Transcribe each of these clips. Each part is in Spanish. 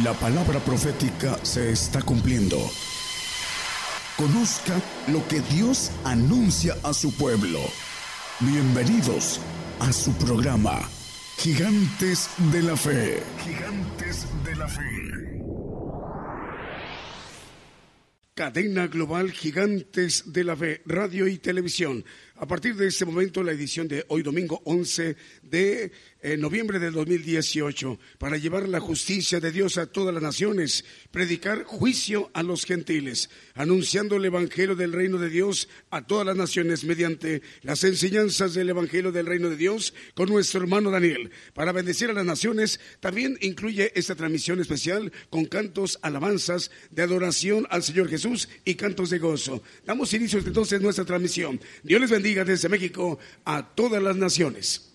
La palabra profética se está cumpliendo. Conozca lo que Dios anuncia a su pueblo. Bienvenidos a su programa, Gigantes de la Fe. Gigantes de la Fe. Cadena Global Gigantes de la Fe, Radio y Televisión. A partir de este momento, la edición de hoy domingo 11 de en noviembre del 2018 para llevar la justicia de Dios a todas las naciones, predicar juicio a los gentiles, anunciando el Evangelio del Reino de Dios a todas las naciones mediante las enseñanzas del Evangelio del Reino de Dios con nuestro hermano Daniel. Para bendecir a las naciones, también incluye esta transmisión especial con cantos, alabanzas de adoración al Señor Jesús y cantos de gozo. Damos inicio entonces a nuestra transmisión. Dios les bendiga desde México a todas las naciones.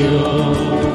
you.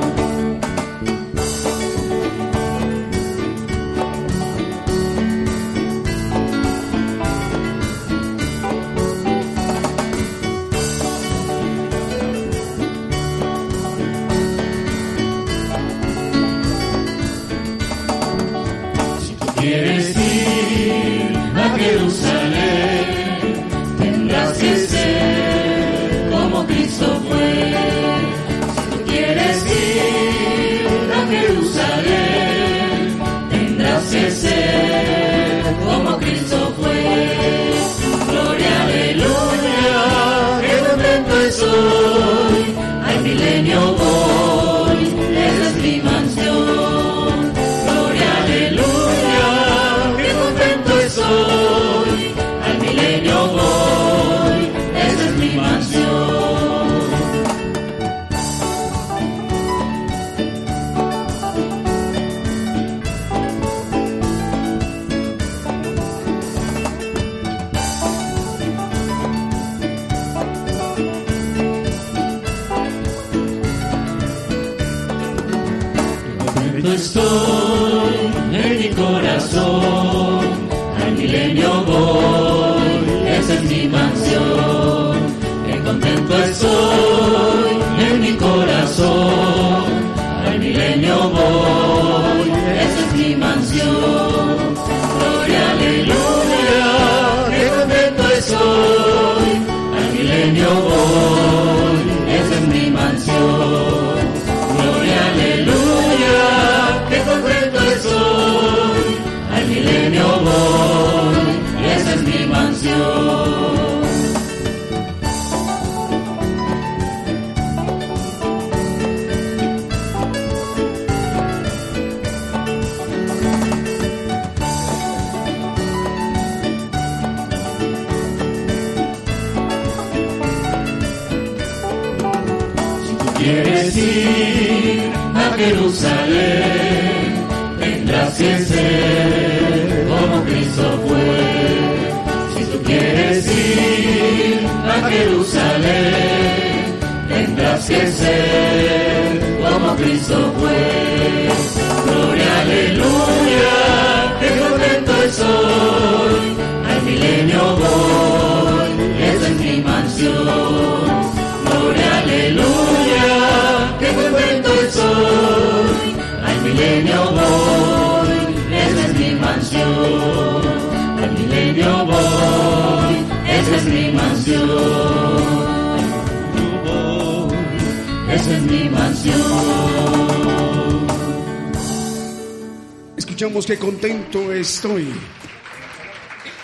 sou. así es como Cristo fue. Si tú quieres ir a Jerusalén, tendrás que como Cristo fue. es mi mansión. Esa es mi mansión. Escuchamos qué contento estoy.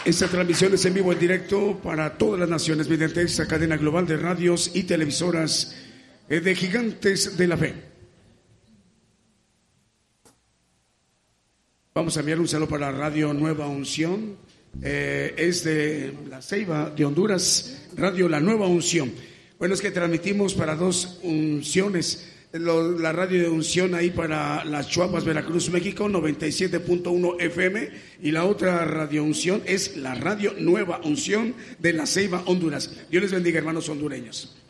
Esta transmisión es en vivo, en directo para todas las naciones mediante esta cadena global de radios y televisoras eh, de gigantes de la fe. Vamos a enviar un saludo para Radio Nueva Unción eh, es de la Ceiba de Honduras, Radio La Nueva Unción. Bueno, es que transmitimos para dos unciones la radio de unción ahí para las Chuapas, Veracruz, México, 97.1 FM. Y la otra radio unción es la radio Nueva Unción de la Ceiba, Honduras. Dios les bendiga, hermanos hondureños.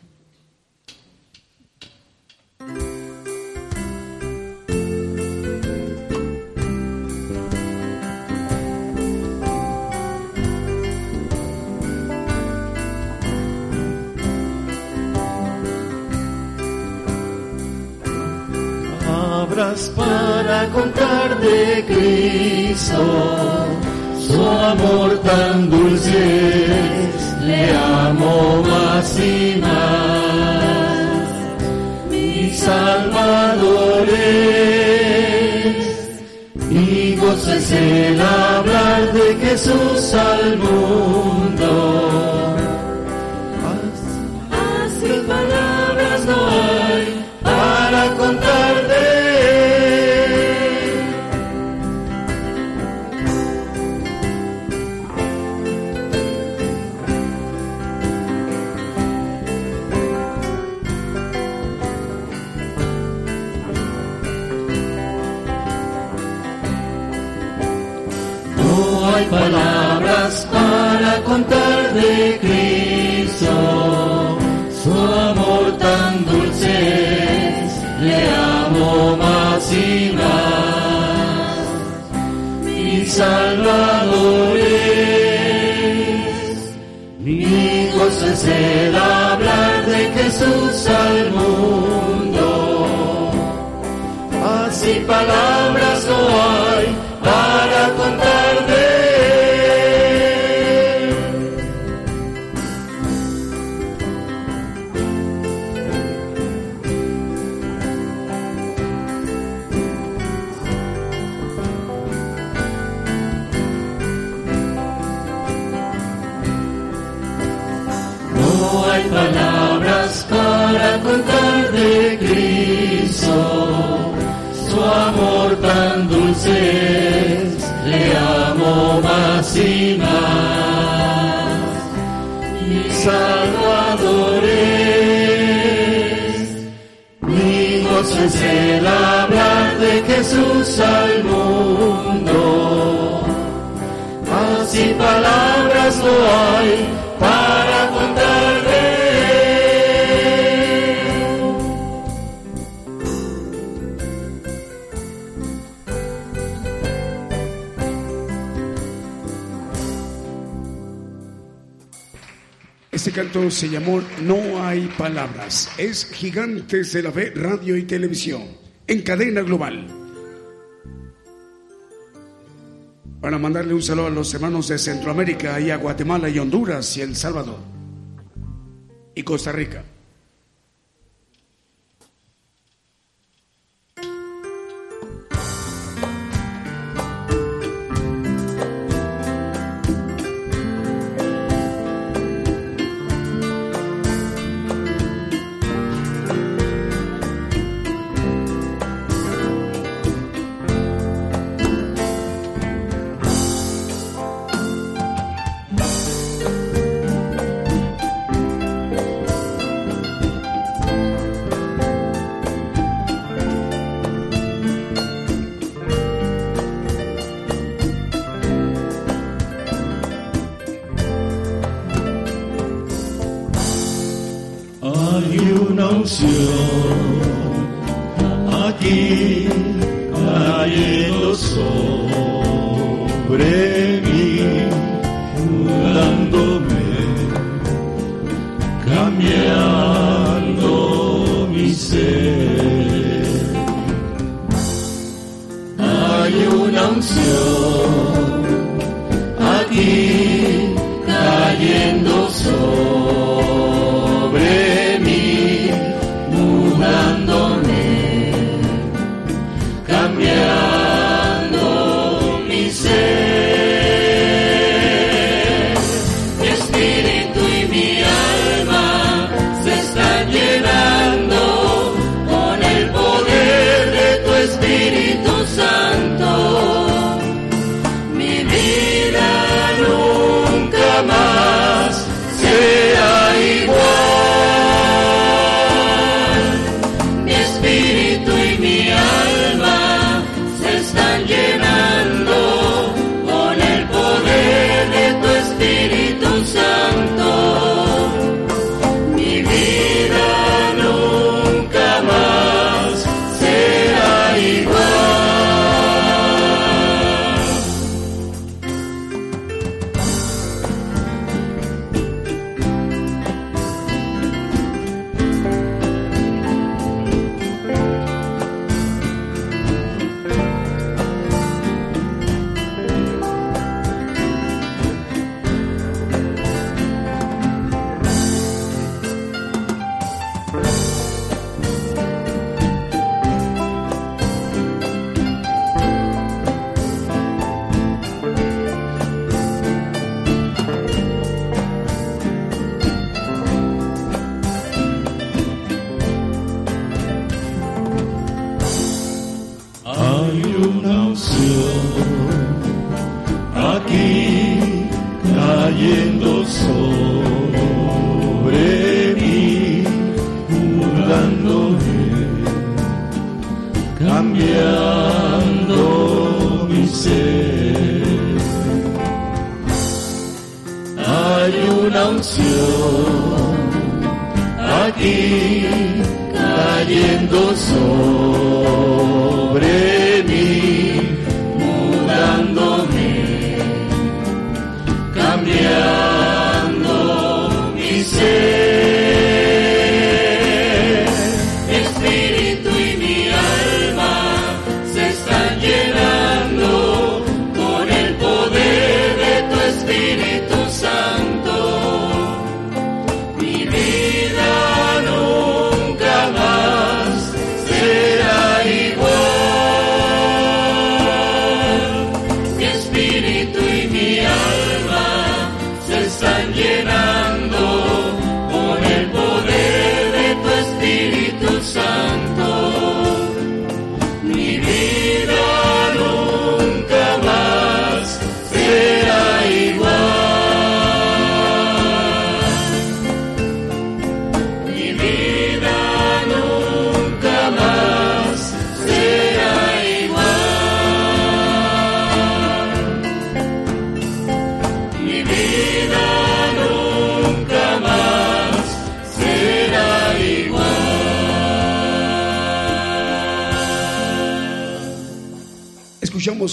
Para contar de Cristo, su amor tan dulce, le amo más y más. Mi Salvador es, y gozo es el hablar de Jesús al mundo contar de Cristo, su amor tan dulce, le amo más y más. Mi Salvador es, mi gozo es el hablar de Jesús al mundo. Así palabras tan dulces, le amo más y más. Mi Salvador es, mi gozo es el hablar de Jesús al mundo. Así palabras no hay Este canto se llamó No hay palabras. Es Gigantes de la Fe, Radio y Televisión, en cadena global. Para mandarle un saludo a los hermanos de Centroamérica y a Guatemala y Honduras y El Salvador y Costa Rica. canción aquí. canción, aquí cayendo sol.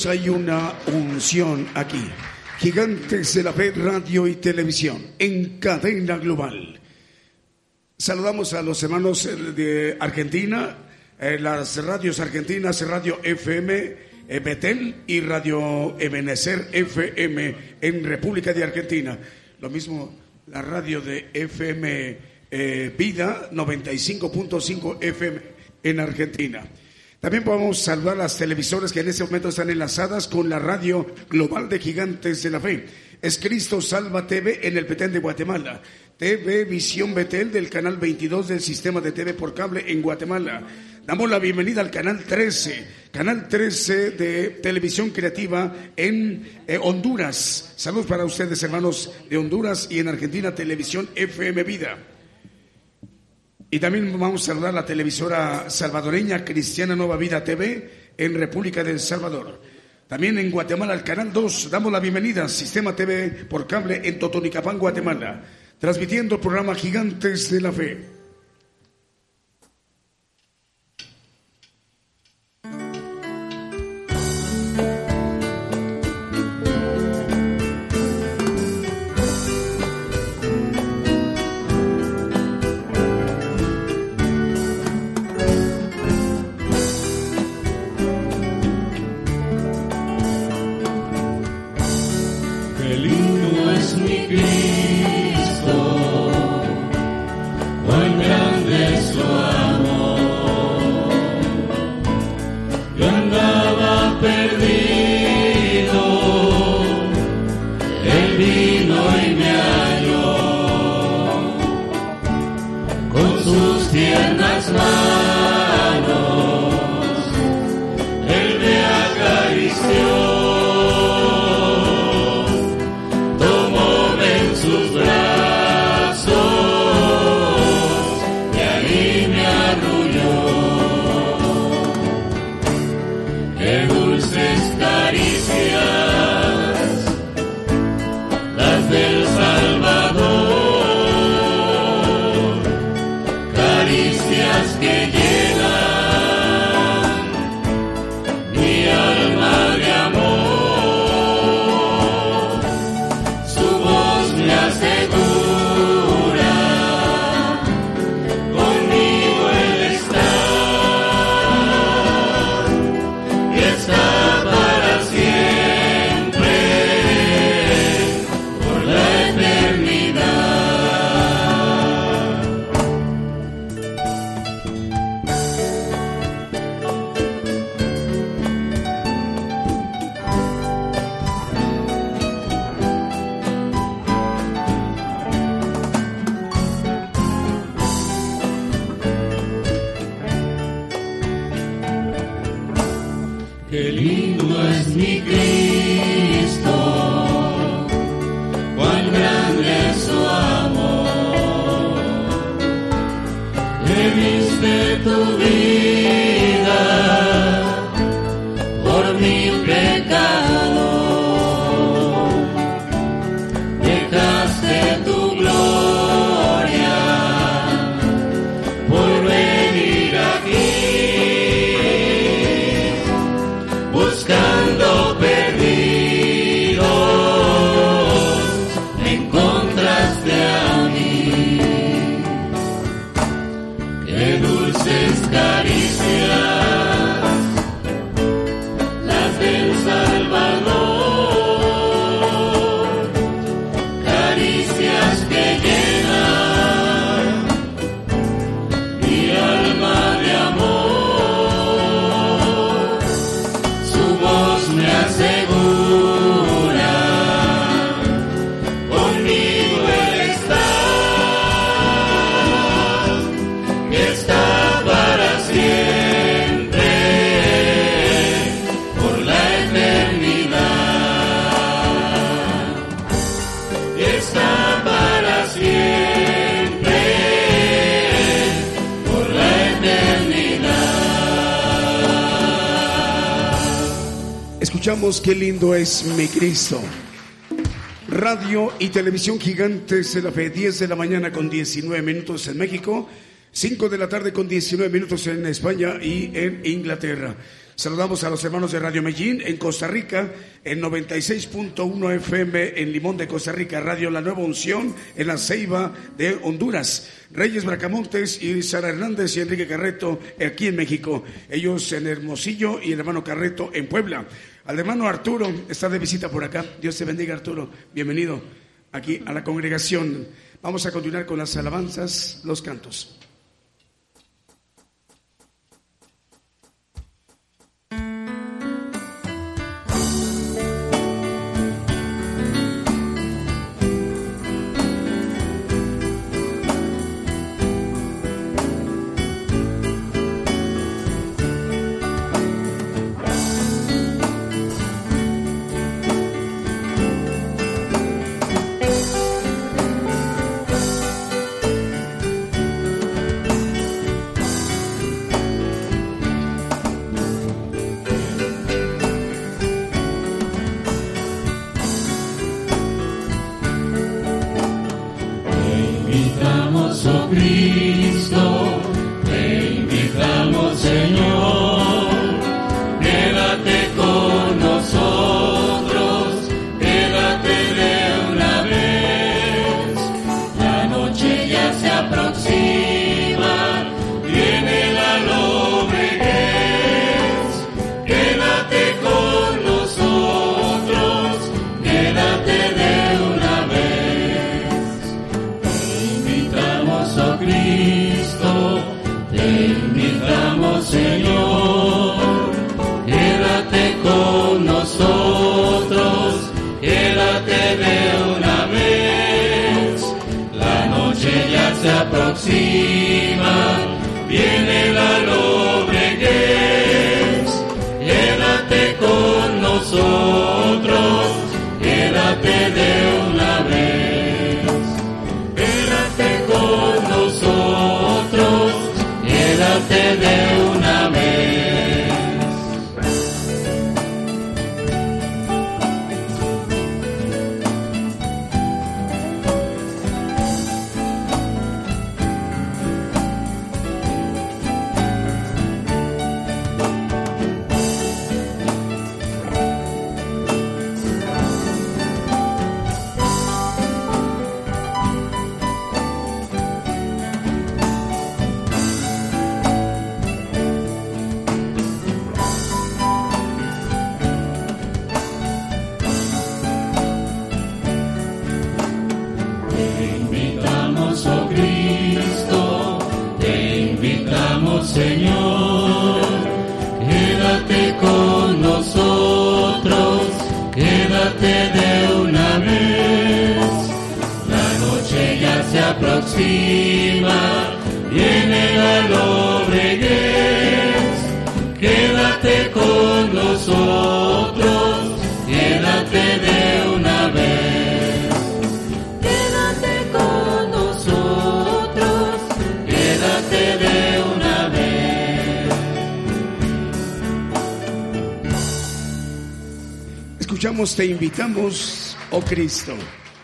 Hay una unción aquí. Gigantes de la Fe, Radio y Televisión, en cadena global. Saludamos a los hermanos eh, de Argentina, eh, las radios argentinas, Radio FM eh, Betel y Radio Ebenecer FM en República de Argentina. Lo mismo la radio de FM Vida 95.5 FM en Argentina. También podemos saludar las televisoras que en este momento están enlazadas con la radio global de Gigantes de la Fe. Es Cristo Salva TV en el Petén de Guatemala. TV Visión Betel del canal 22 del sistema de TV por cable en Guatemala. Damos la bienvenida al canal 13, canal 13 de televisión creativa en eh, Honduras. Saludos para ustedes, hermanos de Honduras y en Argentina, Televisión FM Vida. Y también vamos a saludar a la televisora salvadoreña Cristiana Nueva Vida TV en República del Salvador. También en Guatemala, al Canal 2, damos la bienvenida al Sistema TV por cable en Totonicapán, Guatemala, transmitiendo el programa Gigantes de la Fe. Qué lindo es mi Cristo. Radio y televisión gigantes de la fe, 10 de la mañana con 19 minutos en México, 5 de la tarde con 19 minutos en España y en Inglaterra. Saludamos a los hermanos de Radio Medellín en Costa Rica, en 96.1 FM en Limón de Costa Rica, Radio La Nueva Unción en La Ceiba de Honduras, Reyes Bracamontes y Sara Hernández y Enrique Carreto aquí en México, ellos en Hermosillo y el hermano Carreto en Puebla. Al hermano Arturo está de visita por acá. Dios te bendiga, Arturo. Bienvenido aquí a la congregación. Vamos a continuar con las alabanzas, los cantos. Con cima viene la lobreguez. Quédate con nosotros, quédate de una vez. Quédate con nosotros, quédate de una vez. Escuchamos, te invitamos, oh Cristo,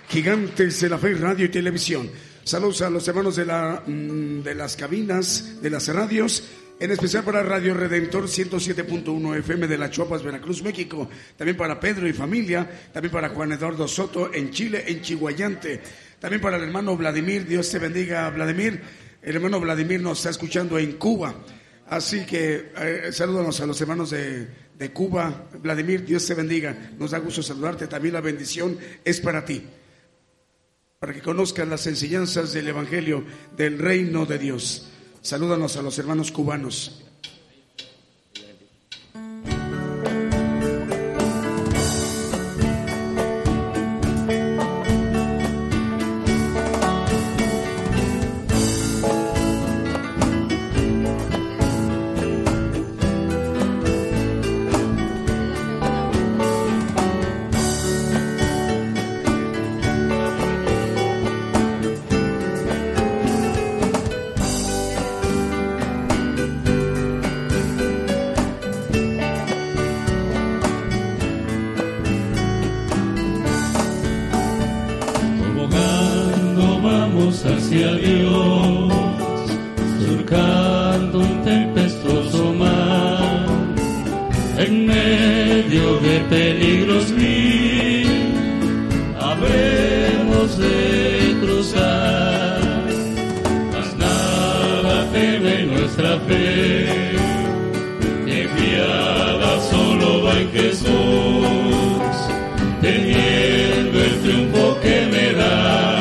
gigantes de la fe, radio y televisión. Saludos a los hermanos de, la, mm, de las cabinas, de las radios, en especial para Radio Redentor 107.1 FM de La Chuapas, Veracruz, México. También para Pedro y familia. También para Juan Eduardo Soto en Chile, en Chihuayante. También para el hermano Vladimir. Dios te bendiga, Vladimir. El hermano Vladimir nos está escuchando en Cuba. Así que eh, saludos a los hermanos de, de Cuba. Vladimir, Dios te bendiga. Nos da gusto saludarte. También la bendición es para ti. Para que conozcas las enseñanzas del Evangelio del Reino de Dios. Salúdanos a los hermanos cubanos. De vivir rendidos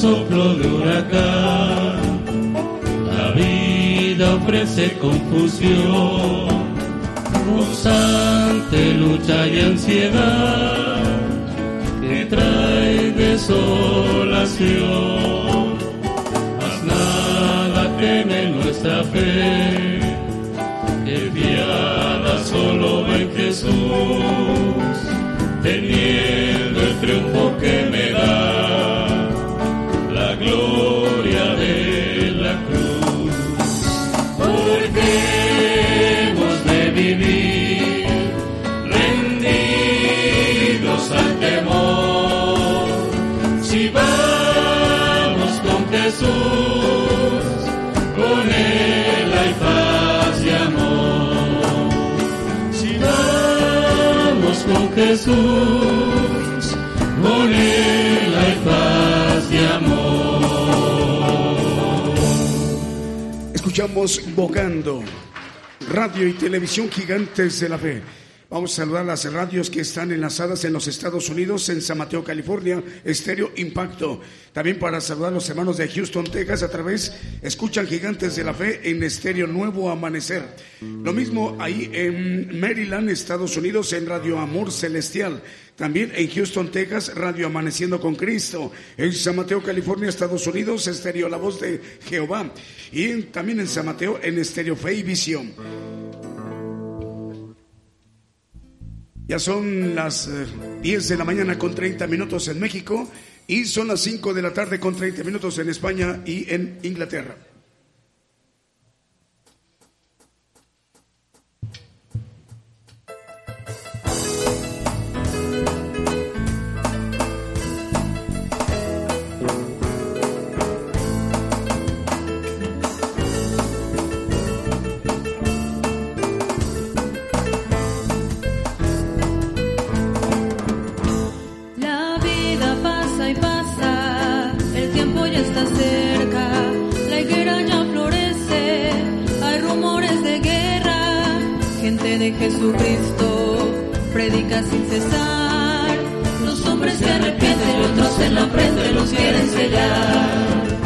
soplo de huracán. La vida ofrece confusión, constante lucha y ansiedad que trae desolación. Mas nada teme nuestra fe, que fiada solo va en Jesús, teniendo el triunfo que hemos de vivir rendidos al temor. Si vamos con Jesús, con Él hay paz y amor. Si vamos con Jesús, Escuchamos Bogando, radio y televisión gigantes de la fe. Vamos a saludar las radios que están enlazadas en los Estados Unidos, en San Mateo, California, Estéreo Impacto. También para saludar a los hermanos de Houston, Texas, a través, escuchan Gigantes de la Fe en Estéreo Nuevo Amanecer. Lo mismo ahí en Maryland, Estados Unidos, en Radio Amor Celestial. También en Houston, Texas, Radio Amaneciendo con Cristo. En San Mateo, California, Estados Unidos, Estéreo La Voz de Jehová. Y también en San Mateo, en Estéreo Fe y Visión. Ya son las eh, 10 de la mañana con 30 minutos en México y son las 5 de la tarde con 30 minutos en España y en Inglaterra. Jesucristo predica sin cesar, los hombres se arrepienten, otros en la frente los quieren sellar.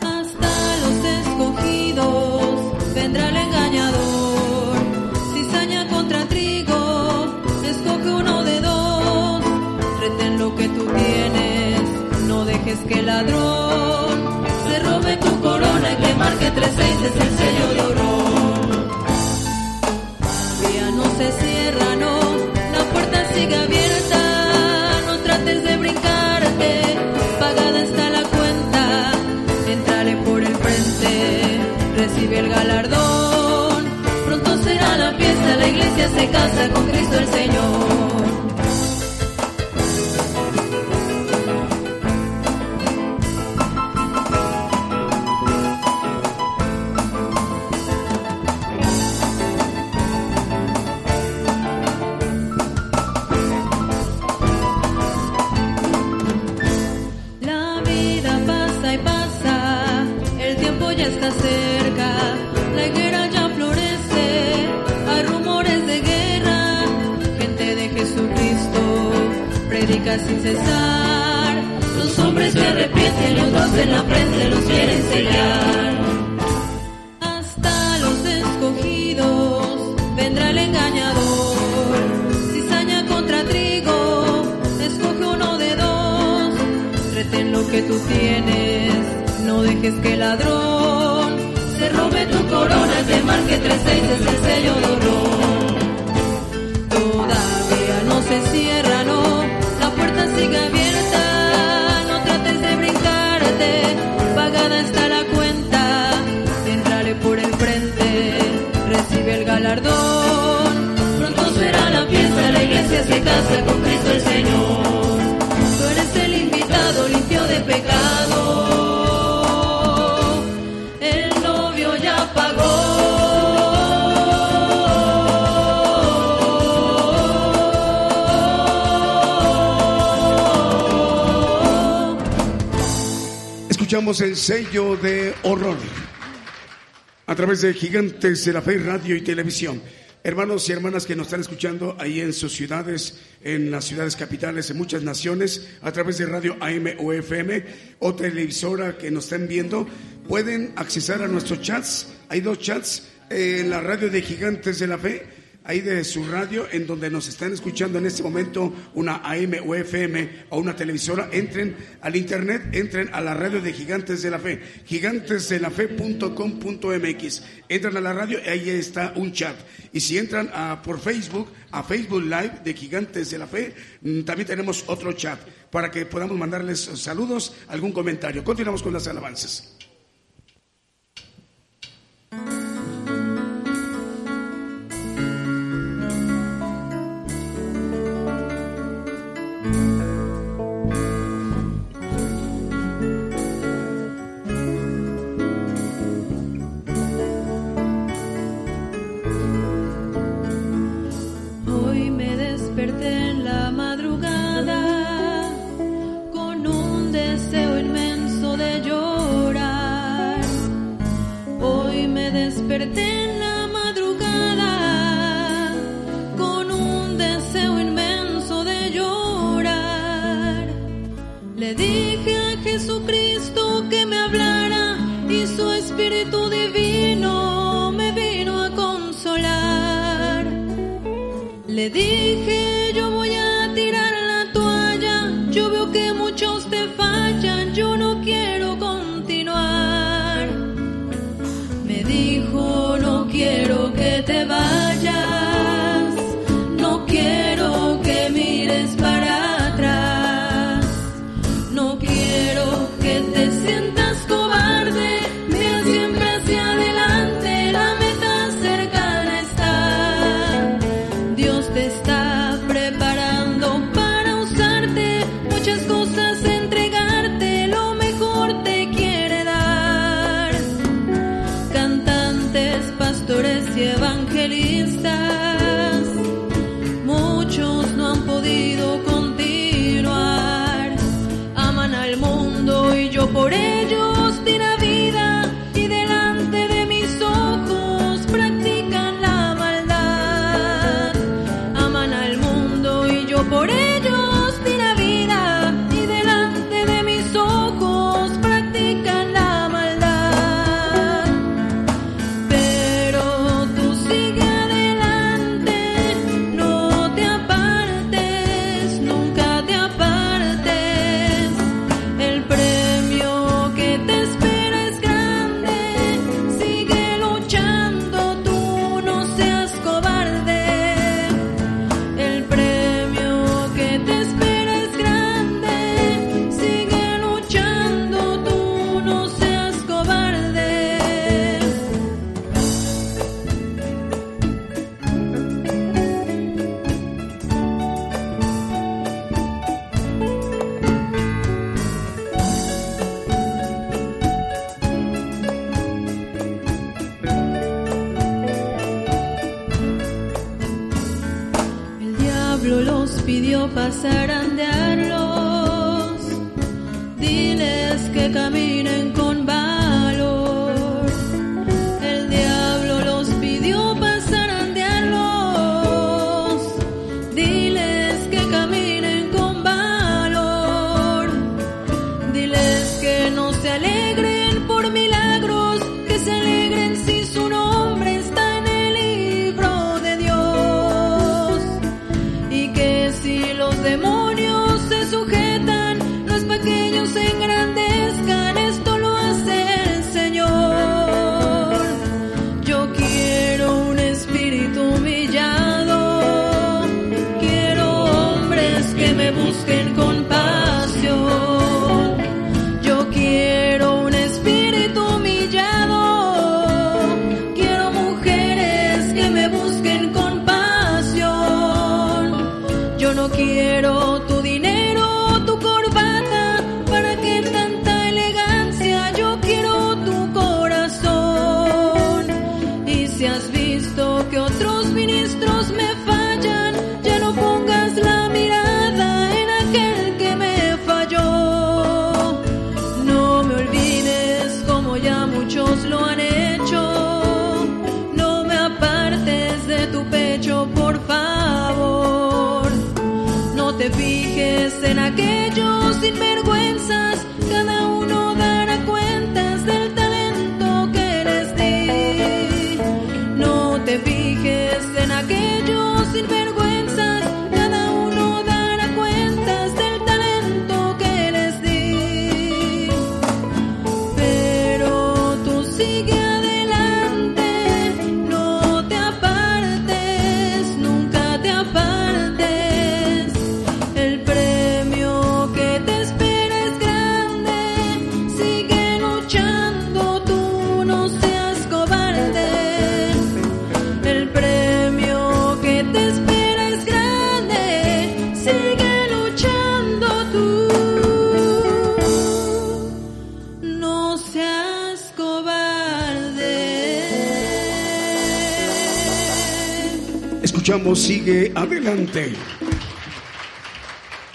Hasta los escogidos vendrá el engañador. Cizaña contra trigo, escoge uno de dos. Retén lo que tú tienes, no dejes que el ladrón se robe tu corona y te marque tres seis es el sello de oro. Se cierra, no, la puerta sigue abierta, no trates de brincarte, pagada está la cuenta, entrale por el frente, recibe el galardón, pronto será la fiesta, la iglesia se casa con Cristo el Señor. Sin cesar, los hombres se arrepienten y otros en la frente los quieren sellar. Hasta los escogidos vendrá el engañador, cizaña contra trigo, escoge uno de dos, retén lo que tú tienes, no dejes que ladrón se robe tu corona, te marque tres seis es el sello de honor. Galardón, pronto será la fiesta, la iglesia se casa con Cristo el Señor, tú eres el invitado limpio de pecado, el novio ya pagó. Escuchamos el sello de horror través de Gigantes de la Fe, Radio y Televisión. Hermanos y hermanas que nos están escuchando ahí en sus ciudades, en las ciudades capitales, en muchas naciones, a través de radio AM o FM o televisora que nos estén viendo, pueden accesar a nuestros chats. Hay dos chats en la radio de Gigantes de la Fe ahí de su radio, en donde nos están escuchando en este momento, una AM o FM o una televisora, entren al internet, entren a la radio de Gigantes de la Fe, gigantesdelafe.com.mx. Entran a la radio y ahí está un chat. Y si entran a, por Facebook, a Facebook Live de Gigantes de la Fe, mm, también tenemos otro chat para que podamos mandarles saludos, algún comentario. Continuamos con las alabanzas.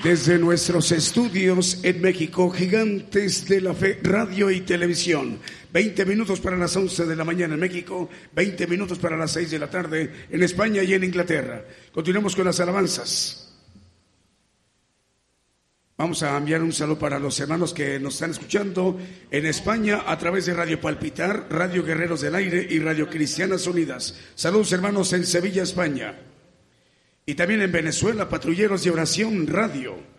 Desde nuestros estudios en México, Gigantes de la Fe, Radio y Televisión. 20 minutos para las 11 de la mañana en México, 20 minutos para las 6 de la tarde en España y en Inglaterra. Continuamos con las alabanzas. Vamos a enviar un saludo para los hermanos que nos están escuchando en España a través de Radio Palpitar, Radio Guerreros del Aire y Radio Cristianas Unidas. Saludos hermanos en Sevilla, España. Y también en Venezuela, Patrulleros de Oración Radio.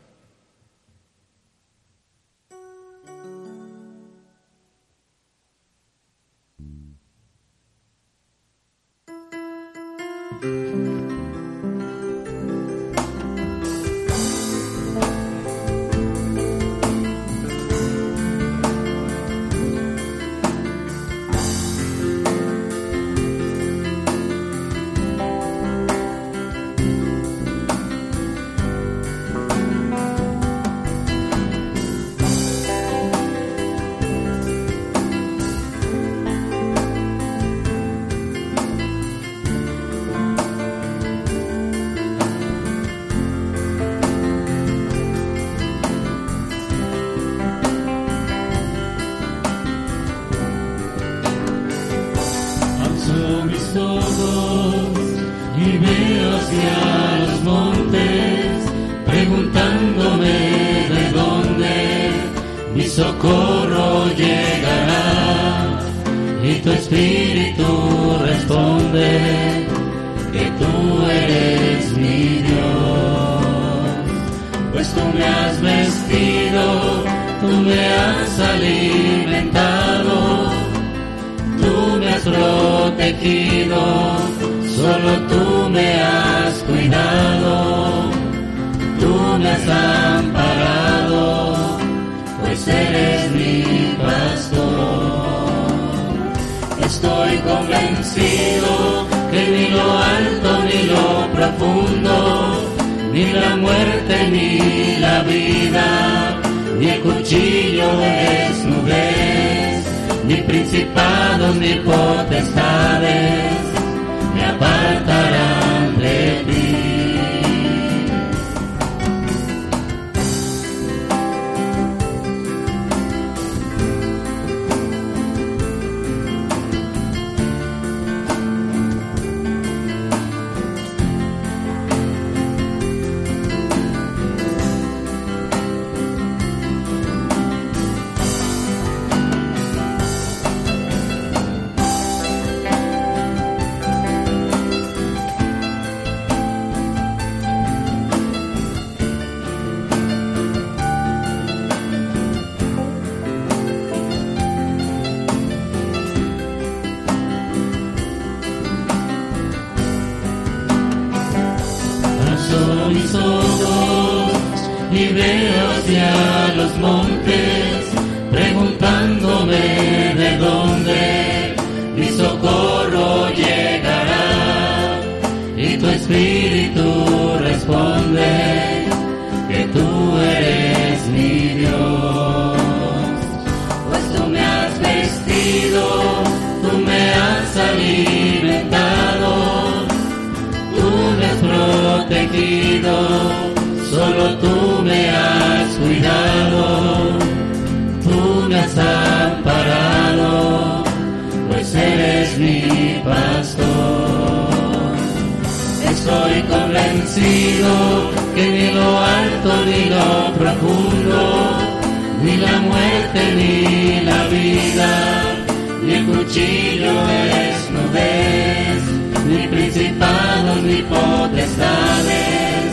Ni potestades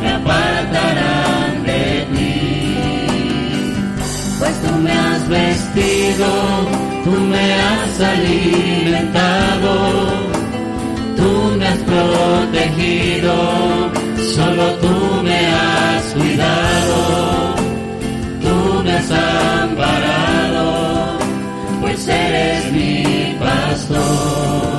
me apartarán de ti. Pues tú me has vestido, tú me has alimentado tú me has protegido, solo tú me has cuidado, tú me has amparado, pues eres mi pastor.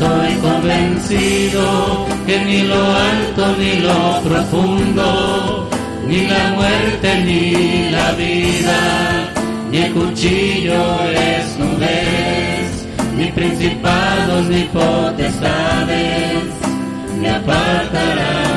Estoy convencido que ni lo alto ni lo profundo, ni la muerte ni la vida, ni el cuchillo es nube ni principados ni potestades me apartarán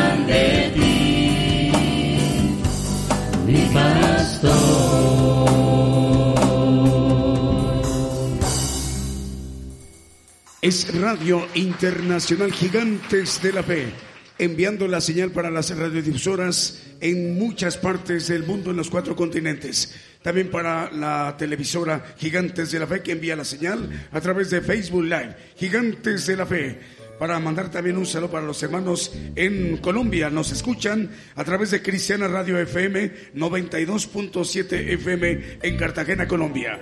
Es Radio Internacional Gigantes de la Fe enviando la señal para las radiodifusoras en muchas partes del mundo, en los cuatro continentes. También para la televisora Gigantes de la Fe, que envía la señal a través de Facebook Live. Gigantes de la Fe. Para mandar también un saludo para los hermanos en Colombia. Nos escuchan a través de Cristiana Radio FM 92.7 FM en Cartagena, Colombia.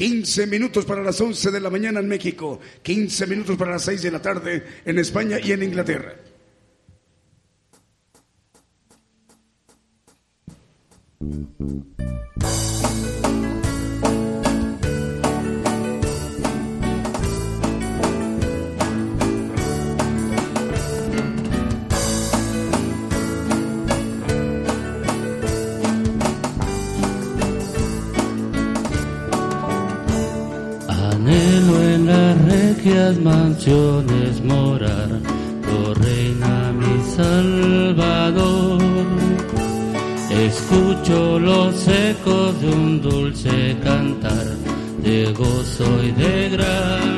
15 minutos para las 11 de la mañana en México, 15 minutos para las 6 de la tarde en España y en Inglaterra. En las regias mansiones morar, oh reina mi salvador. Escucho los ecos de un dulce cantar de gozo y de gran.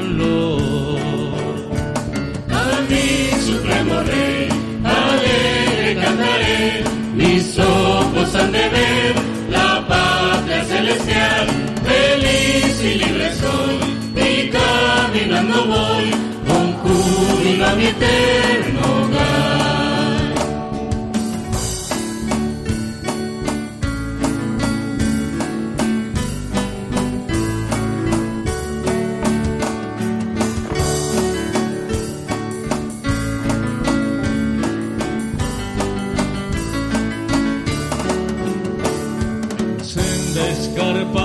A mi supremo rey, alegre cantaré, mis ojos han de ver la patria celestial, feliz y libre soy, caminando voy con júbilo a mi eterno hogar. supremo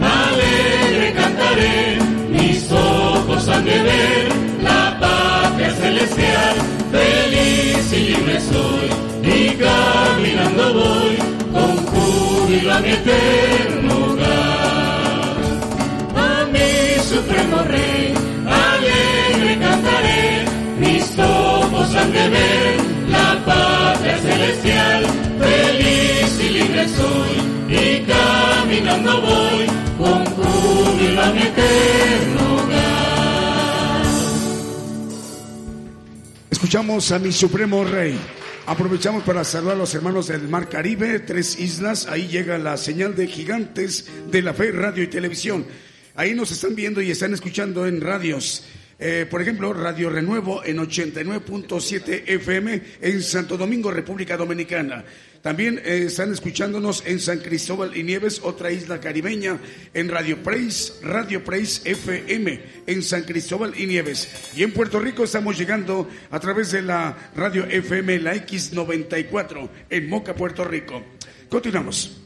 alegre cantaré, mis ojos han de ver la patria celestial, feliz y libre soy, y caminando voy, con júbilo a mi eterno hogar. A mi supremo rey, alegre cantaré, mis ojos han de ver la patria celestial, feliz y libre soy, y caminando voy con eterno. Escuchamos a mi supremo rey. Aprovechamos para saludar a los hermanos del Mar Caribe, tres islas. Ahí llega la señal de gigantes de la fe, radio y televisión. Ahí nos están viendo y están escuchando en radios. Eh, por ejemplo, Radio Renuevo en 89.7 FM en Santo Domingo, República Dominicana. También eh, están escuchándonos en San Cristóbal y Nieves, otra isla caribeña, en Radio Praise, Radio Praise FM, en San Cristóbal y Nieves. Y en Puerto Rico estamos llegando a través de la Radio FM, la X94, en Moca, Puerto Rico. Continuamos.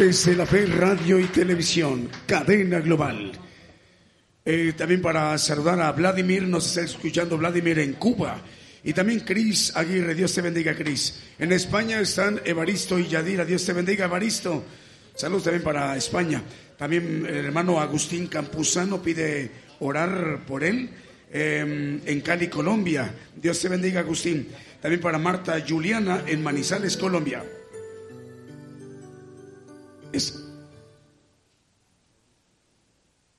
Gigantes de la fe, radio y televisión, cadena global. Eh, también para saludar a Vladimir, nos está escuchando Vladimir en Cuba. Y también Cris Aguirre, Dios te bendiga, Cris. En España están Evaristo y Yadira, Dios te bendiga, Evaristo. Saludos también para España. También el hermano Agustín Campuzano pide orar por él em, en Cali, Colombia. Dios te bendiga, Agustín. También para Marta Juliana en Manizales, Colombia.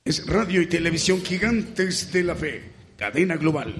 Es radio y televisión gigantes de la fe, cadena global.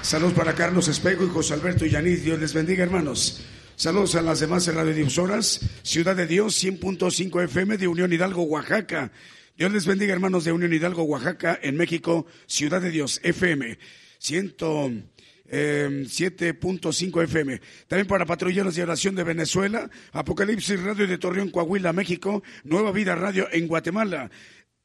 Saludos para Carlos Espejo y José Alberto Yanis. Dios les bendiga, hermanos. Saludos a las demás radiodifusoras. Ciudad de Dios, 100.5 FM de Unión Hidalgo, Oaxaca. Dios les bendiga, hermanos de Unión Hidalgo, Oaxaca, en México, Ciudad de Dios, FM, 107.5 FM. También para Patrulleros de Oración de Venezuela, Apocalipsis Radio de Torreón, Coahuila, México, Nueva Vida Radio en Guatemala,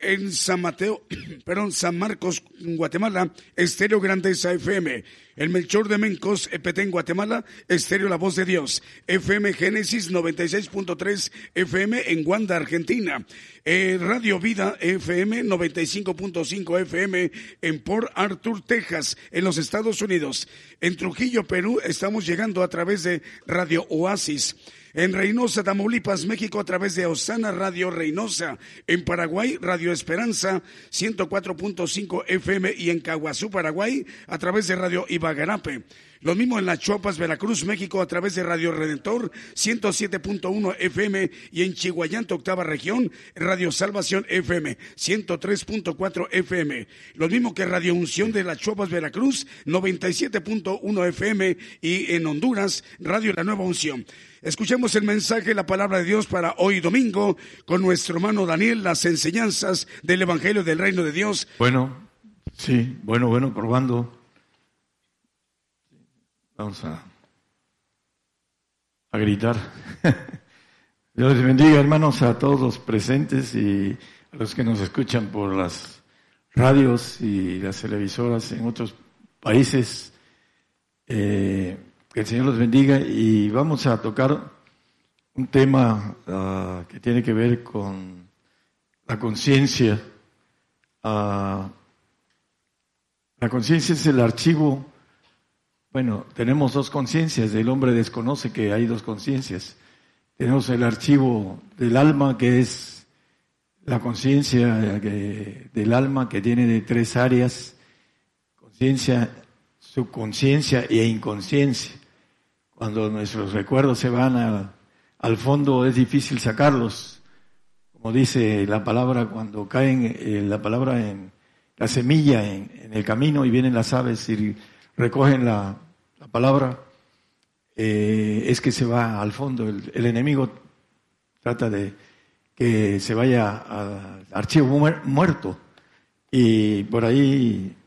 en San Mateo, perdón, San Marcos, Guatemala, Estéreo Grandeza FM. El Melchor de Mencos, EPT Guatemala, Estéreo La Voz de Dios. FM Génesis 96.3 FM en Guanda, Argentina. Eh, Radio Vida FM 95.5 FM en Port Arthur, Texas, en los Estados Unidos. En Trujillo, Perú, estamos llegando a través de Radio Oasis. En Reynosa, Tamaulipas, México, a través de Osana Radio Reynosa. En Paraguay, Radio Esperanza, 104.5 FM. Y en Caguazú, Paraguay, a través de Radio Ibagarape. Lo mismo en Las Chopas, Veracruz, México, a través de Radio Redentor, 107.1 FM. Y en Chihuayante, octava región, Radio Salvación FM, 103.4 FM. Lo mismo que Radio Unción de Las Chopas, Veracruz, 97.1 FM. Y en Honduras, Radio La Nueva Unción. Escuchemos el mensaje, la palabra de Dios para hoy domingo con nuestro hermano Daniel, las enseñanzas del Evangelio del Reino de Dios. Bueno, sí, bueno, bueno, probando. Vamos a, a gritar. Dios les bendiga, hermanos, a todos los presentes y a los que nos escuchan por las radios y las televisoras en otros países. Eh, que el Señor los bendiga y vamos a tocar un tema uh, que tiene que ver con la conciencia. Uh, la conciencia es el archivo, bueno, tenemos dos conciencias, el hombre desconoce que hay dos conciencias. Tenemos el archivo del alma que es la conciencia del alma que tiene de tres áreas, conciencia, subconsciencia e inconsciencia cuando nuestros recuerdos se van al fondo es difícil sacarlos. Como dice la palabra, cuando caen eh, la palabra en la semilla en, el camino y vienen las aves y recogen la, palabra, eh, es que se va al fondo. El, el, enemigo trata de que se vaya al archivo muerto. Y por ahí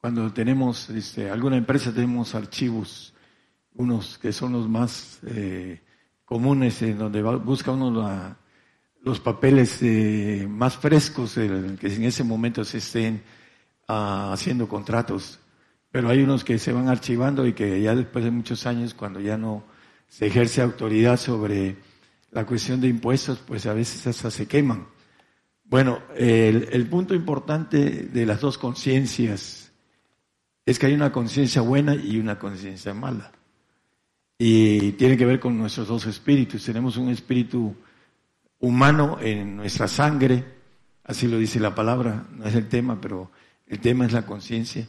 cuando tenemos este, alguna empresa tenemos archivos, unos que son los más eh, comunes, en donde busca uno los papeles eh, más frescos que en ese momento se estén ah, haciendo contratos. Pero hay unos que se van archivando y que ya después de muchos años, cuando ya no se ejerce autoridad sobre la cuestión de impuestos, pues a veces hasta se queman. Bueno, el punto importante de las dos conciencias es que hay una conciencia buena y una conciencia mala. Y tiene que ver con nuestros dos espíritus. Tenemos un espíritu humano en nuestra sangre, así lo dice la palabra, no es el tema, pero el tema es la conciencia.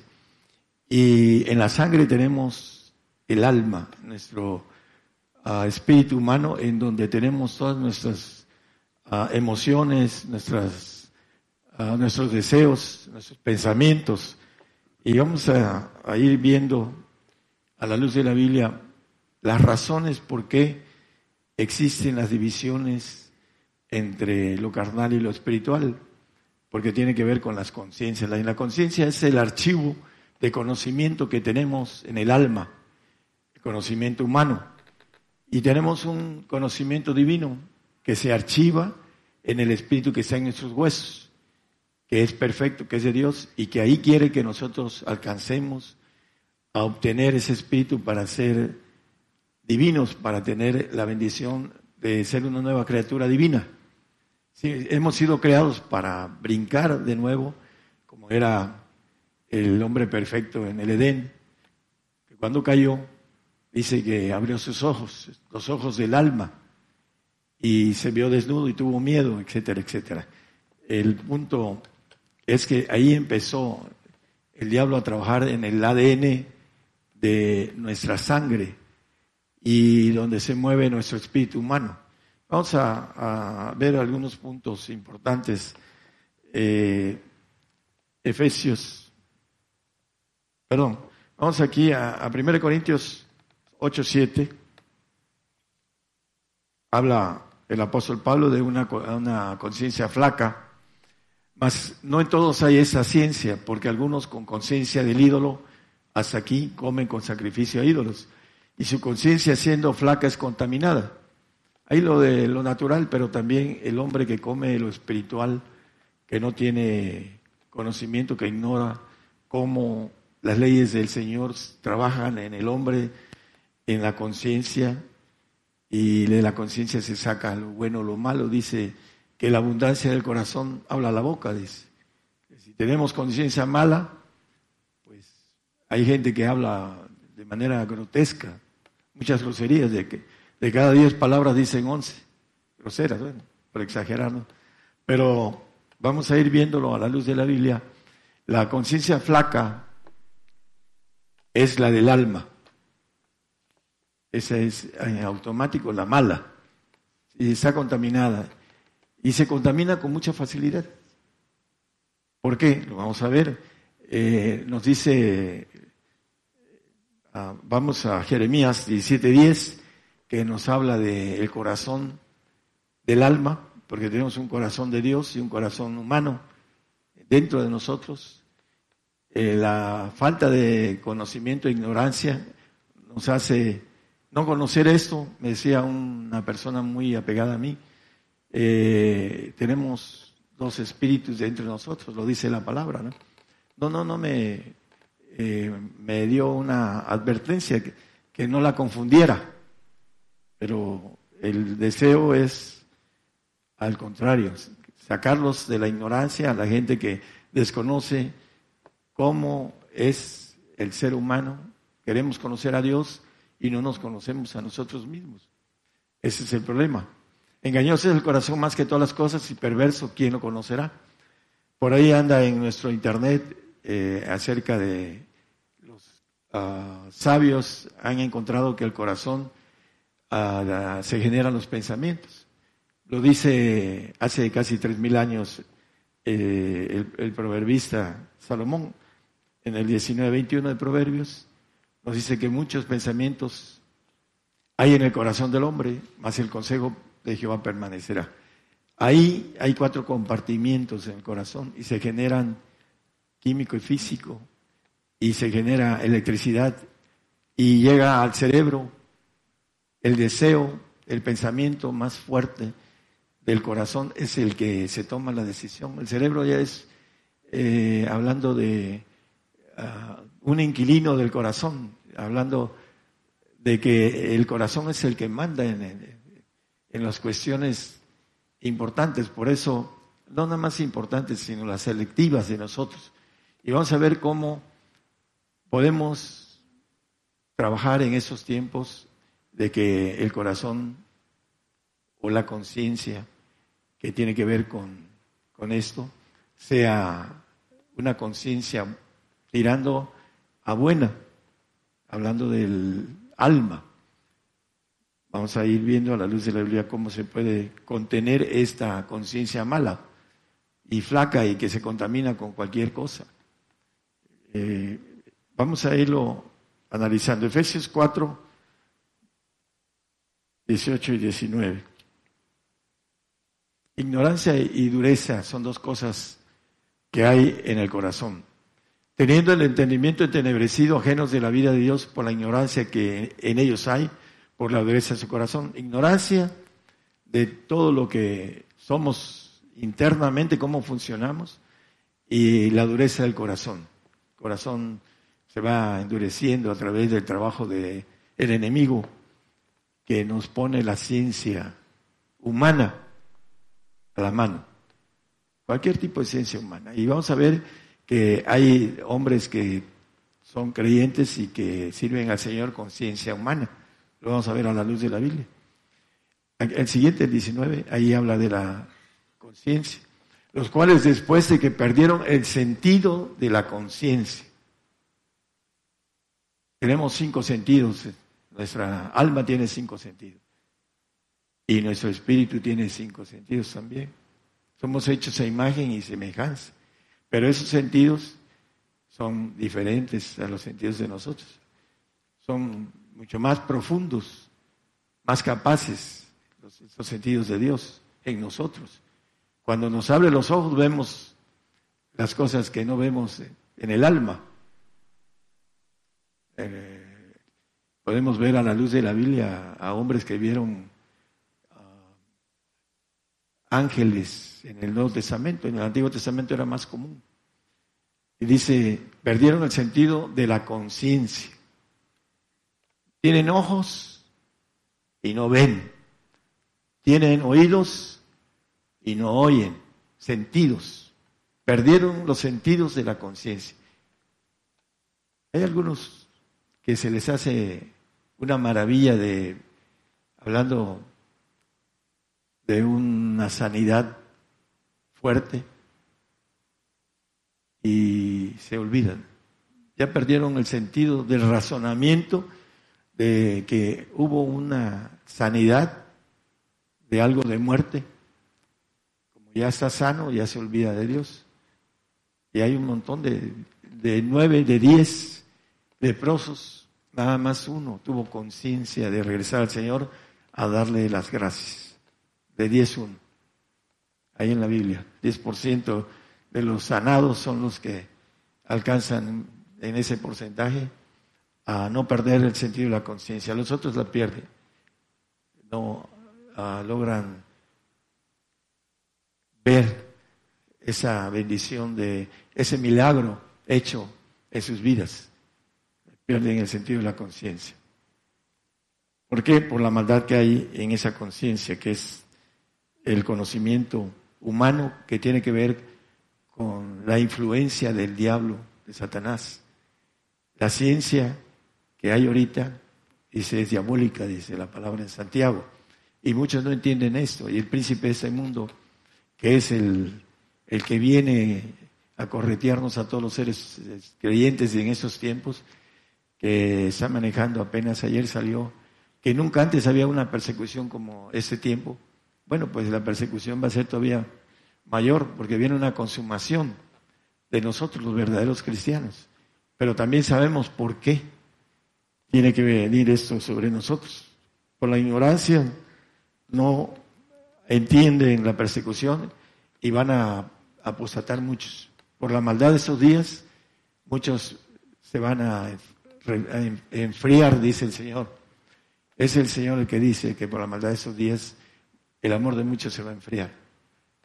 Y en la sangre tenemos el alma, nuestro ah, espíritu humano, en donde tenemos todas nuestras ah, emociones, ah, nuestros deseos, nuestros pensamientos, y vamos a, ir viendo a la luz de la Biblia las razones por qué existen las divisiones entre lo carnal y lo espiritual, porque tiene que ver con las conciencias. La, conciencia es el archivo de conocimiento que tenemos en el alma, el conocimiento humano. Y tenemos un conocimiento divino que se archiva en el espíritu que está en nuestros huesos que es perfecto, que es de Dios, y que ahí quiere que nosotros alcancemos a obtener ese espíritu para ser divinos, para tener la bendición de ser una nueva criatura divina. Hemos sido creados para brincar de nuevo, como era el hombre perfecto en el Edén, que cuando cayó, dice que abrió sus ojos, los ojos del alma, y se vio desnudo y tuvo miedo, etcétera, etcétera. El punto es que ahí empezó el diablo a trabajar en el ADN de nuestra sangre y donde se mueve nuestro espíritu humano. Vamos a, ver algunos puntos importantes. Eh, Efesios, perdón, vamos aquí a, a 1 Corintios 8, 7. Habla el apóstol Pablo de una, una conciencia flaca mas no en todos hay esa ciencia, porque algunos con conciencia del ídolo hasta aquí comen con sacrificio a ídolos. Y su conciencia siendo flaca es contaminada. Hay lo de lo natural, pero también el hombre que come lo espiritual, que no tiene conocimiento, que ignora cómo las leyes del Señor trabajan en el hombre, en la conciencia, y de la conciencia se saca lo bueno lo malo, dice que la abundancia del corazón habla la boca, dice. si tenemos conciencia mala, pues hay gente que habla de manera grotesca, muchas groserías, de que de cada diez palabras dicen once, groseras, bueno, por exagerar, ¿no? Pero vamos a ir viéndolo a la luz de la Biblia. La conciencia flaca es la del alma. Esa es en automático la mala. Y está contaminada. Y se contamina con mucha facilidad. ¿Por qué? Lo vamos a ver. Eh, nos dice, ah, vamos a Jeremías 17:10, que nos habla del corazón del alma, porque tenemos un corazón de Dios y un corazón humano dentro de nosotros. Eh, la falta de conocimiento e ignorancia nos hace no conocer esto, me decía una persona muy apegada a mí, eh, tenemos dos espíritus dentro de nosotros, lo dice la palabra, ¿no? No, no, me, eh, me dio una advertencia que, que no la confundiera, pero el deseo es al contrario, sacarlos de la ignorancia a la gente que desconoce cómo es el ser humano. Queremos conocer a Dios y no nos conocemos a nosotros mismos. Ese es el problema. Engañoso es el corazón más que todas las cosas y perverso, ¿quién lo conocerá? Por ahí anda en nuestro internet eh, acerca de los ah, sabios han encontrado que el corazón ah, se generan los pensamientos. Lo dice hace casi tres mil años eh, el, el, proverbista Salomón en el 19-21 de Proverbios. Nos dice que muchos pensamientos hay en el corazón del hombre, más el consejo de Jehová permanecerá. Ahí hay cuatro compartimientos en el corazón y se generan químico y físico y se genera electricidad y llega al cerebro el deseo, el pensamiento más fuerte del corazón es el que se toma la decisión. El cerebro ya es, eh, hablando de uh, un inquilino del corazón, hablando de que el corazón es el que manda en, en, en las cuestiones importantes, por eso, no nada más importantes, sino las selectivas de nosotros. Y vamos a ver cómo podemos trabajar en esos tiempos de que el corazón o la conciencia que tiene que ver con, con esto sea una conciencia tirando a buena, hablando del alma. Vamos a ir viendo a la luz de la Biblia cómo se puede contener esta conciencia mala y flaca y que se contamina con cualquier cosa. Eh, vamos a irlo analizando. Efesios 4, 18 y 19. Ignorancia y dureza son dos cosas que hay en el corazón. Teniendo el entendimiento entenebrecido, ajenos de la vida de Dios por la ignorancia que en ellos hay, por la dureza de su corazón. Ignorancia de todo lo que somos internamente, cómo funcionamos, y la dureza del corazón. El corazón se va endureciendo a través del trabajo del el enemigo que nos pone la ciencia humana a la mano. Cualquier tipo de ciencia humana. Y vamos a ver que hay hombres que son creyentes y que sirven al Señor con ciencia humana. Lo vamos a ver a la luz de la Biblia. El siguiente, el 19, ahí habla de la conciencia. Los cuales después de que perdieron el sentido de la conciencia. Tenemos cinco sentidos. Nuestra alma tiene cinco sentidos. Y nuestro espíritu tiene cinco sentidos también. Somos hechos a imagen y semejanza. Pero esos sentidos son diferentes a los sentidos de nosotros. Son mucho más profundos, más capaces, los, los sentidos de Dios en nosotros. Cuando nos abre los ojos vemos las cosas que no vemos en el alma. Eh, podemos ver a la luz de la Biblia a hombres que vieron uh, ángeles en el Nuevo Testamento, en el Antiguo Testamento era más común. Y dice, perdieron el sentido de la conciencia. Tienen ojos y no ven. Tienen oídos y no oyen. Sentidos. Perdieron los sentidos de la conciencia. Hay algunos que se les hace una maravilla de, hablando de una sanidad fuerte, y se olvidan. Ya perdieron el sentido del razonamiento de que hubo una sanidad de algo de muerte. Como ya está sano, ya se olvida de Dios. Y hay un montón de, de nueve, de diez leprosos, nada más uno tuvo conciencia de regresar al Señor a darle las gracias. De diez, uno. Ahí en la Biblia, 10% de los sanados son los que alcanzan en ese porcentaje a no perder el sentido de la conciencia. Los otros la pierden. No ah, logran ver esa bendición de ese milagro hecho en sus vidas. Pierden el sentido de la conciencia. ¿Por qué? Por la maldad que hay en esa conciencia, que es el conocimiento humano que tiene que ver con la influencia del diablo, de Satanás. La ciencia que hay ahorita, dice, es diabólica, dice la palabra en Santiago. Y muchos no entienden esto. Y el príncipe de este mundo, que es el, el que viene a corretearnos a todos los seres creyentes en estos tiempos, que está manejando apenas ayer salió, que nunca antes había una persecución como este tiempo. Bueno, pues la persecución va a ser todavía mayor, porque viene una consumación de nosotros, los verdaderos cristianos. Pero también sabemos por qué tiene que venir esto sobre nosotros. Por la ignorancia no entienden la persecución y van a apostatar muchos. Por la maldad de esos días, muchos se van a enfriar, dice el Señor. Es el Señor el que dice que por la maldad de esos días el amor de muchos se va a enfriar.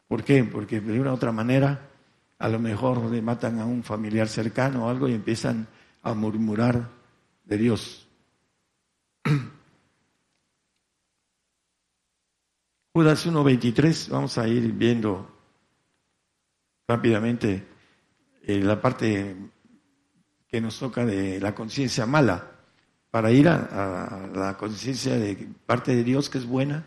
¿Por qué? Porque de una u otra manera a lo mejor le matan a un familiar cercano o algo y empiezan a murmurar de Dios. Judas 1.23, vamos a ir viendo rápidamente eh, la parte que nos toca de la conciencia mala, para ir a la conciencia de parte de Dios que es buena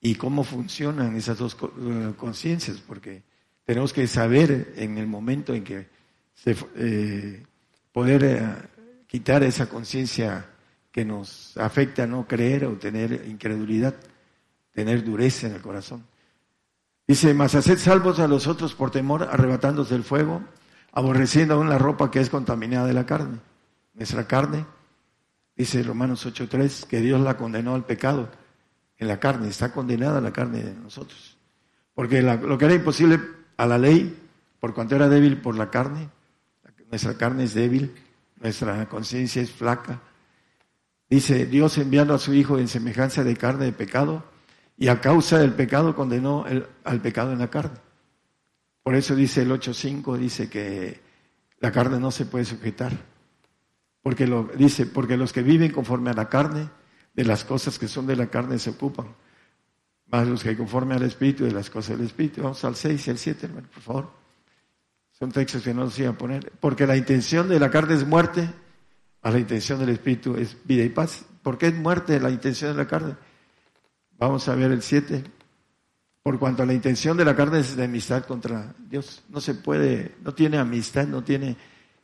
y cómo funcionan esas dos eh, conciencias, porque tenemos que saber en el momento en que se, eh, poder quitar esa conciencia que nos afecta a no creer o tener incredulidad, tener dureza en el corazón. Dice, mas haced salvos a los otros por temor, arrebatándose el fuego, aborreciendo aún la ropa que es contaminada de la carne. Nuestra carne, dice Romanos 8.3, que Dios la condenó al pecado en la carne, está condenada la carne de nosotros. Porque lo que era imposible a la ley, por cuanto era débil por la carne, nuestra carne es débil, nuestra conciencia es flaca. Dice Dios enviando a su Hijo en semejanza de carne de pecado, y a causa del pecado condenó al pecado en la carne. Por eso dice el 8.5, dice que la carne no se puede sujetar. Porque lo, dice, porque los que viven conforme a la carne, de las cosas que son de la carne se ocupan, más los que conforme al Espíritu de las cosas del Espíritu. Vamos al 6 y al 7, hermano, por favor. Son textos que no los iba a poner. Porque la intención de la carne es muerte, a la intención del Espíritu es vida y paz. ¿Por qué es muerte la intención de la carne? Vamos a ver el 7. Por cuanto la intención de la carne es de amistad contra Dios. No se puede, no tiene amistad, no tiene,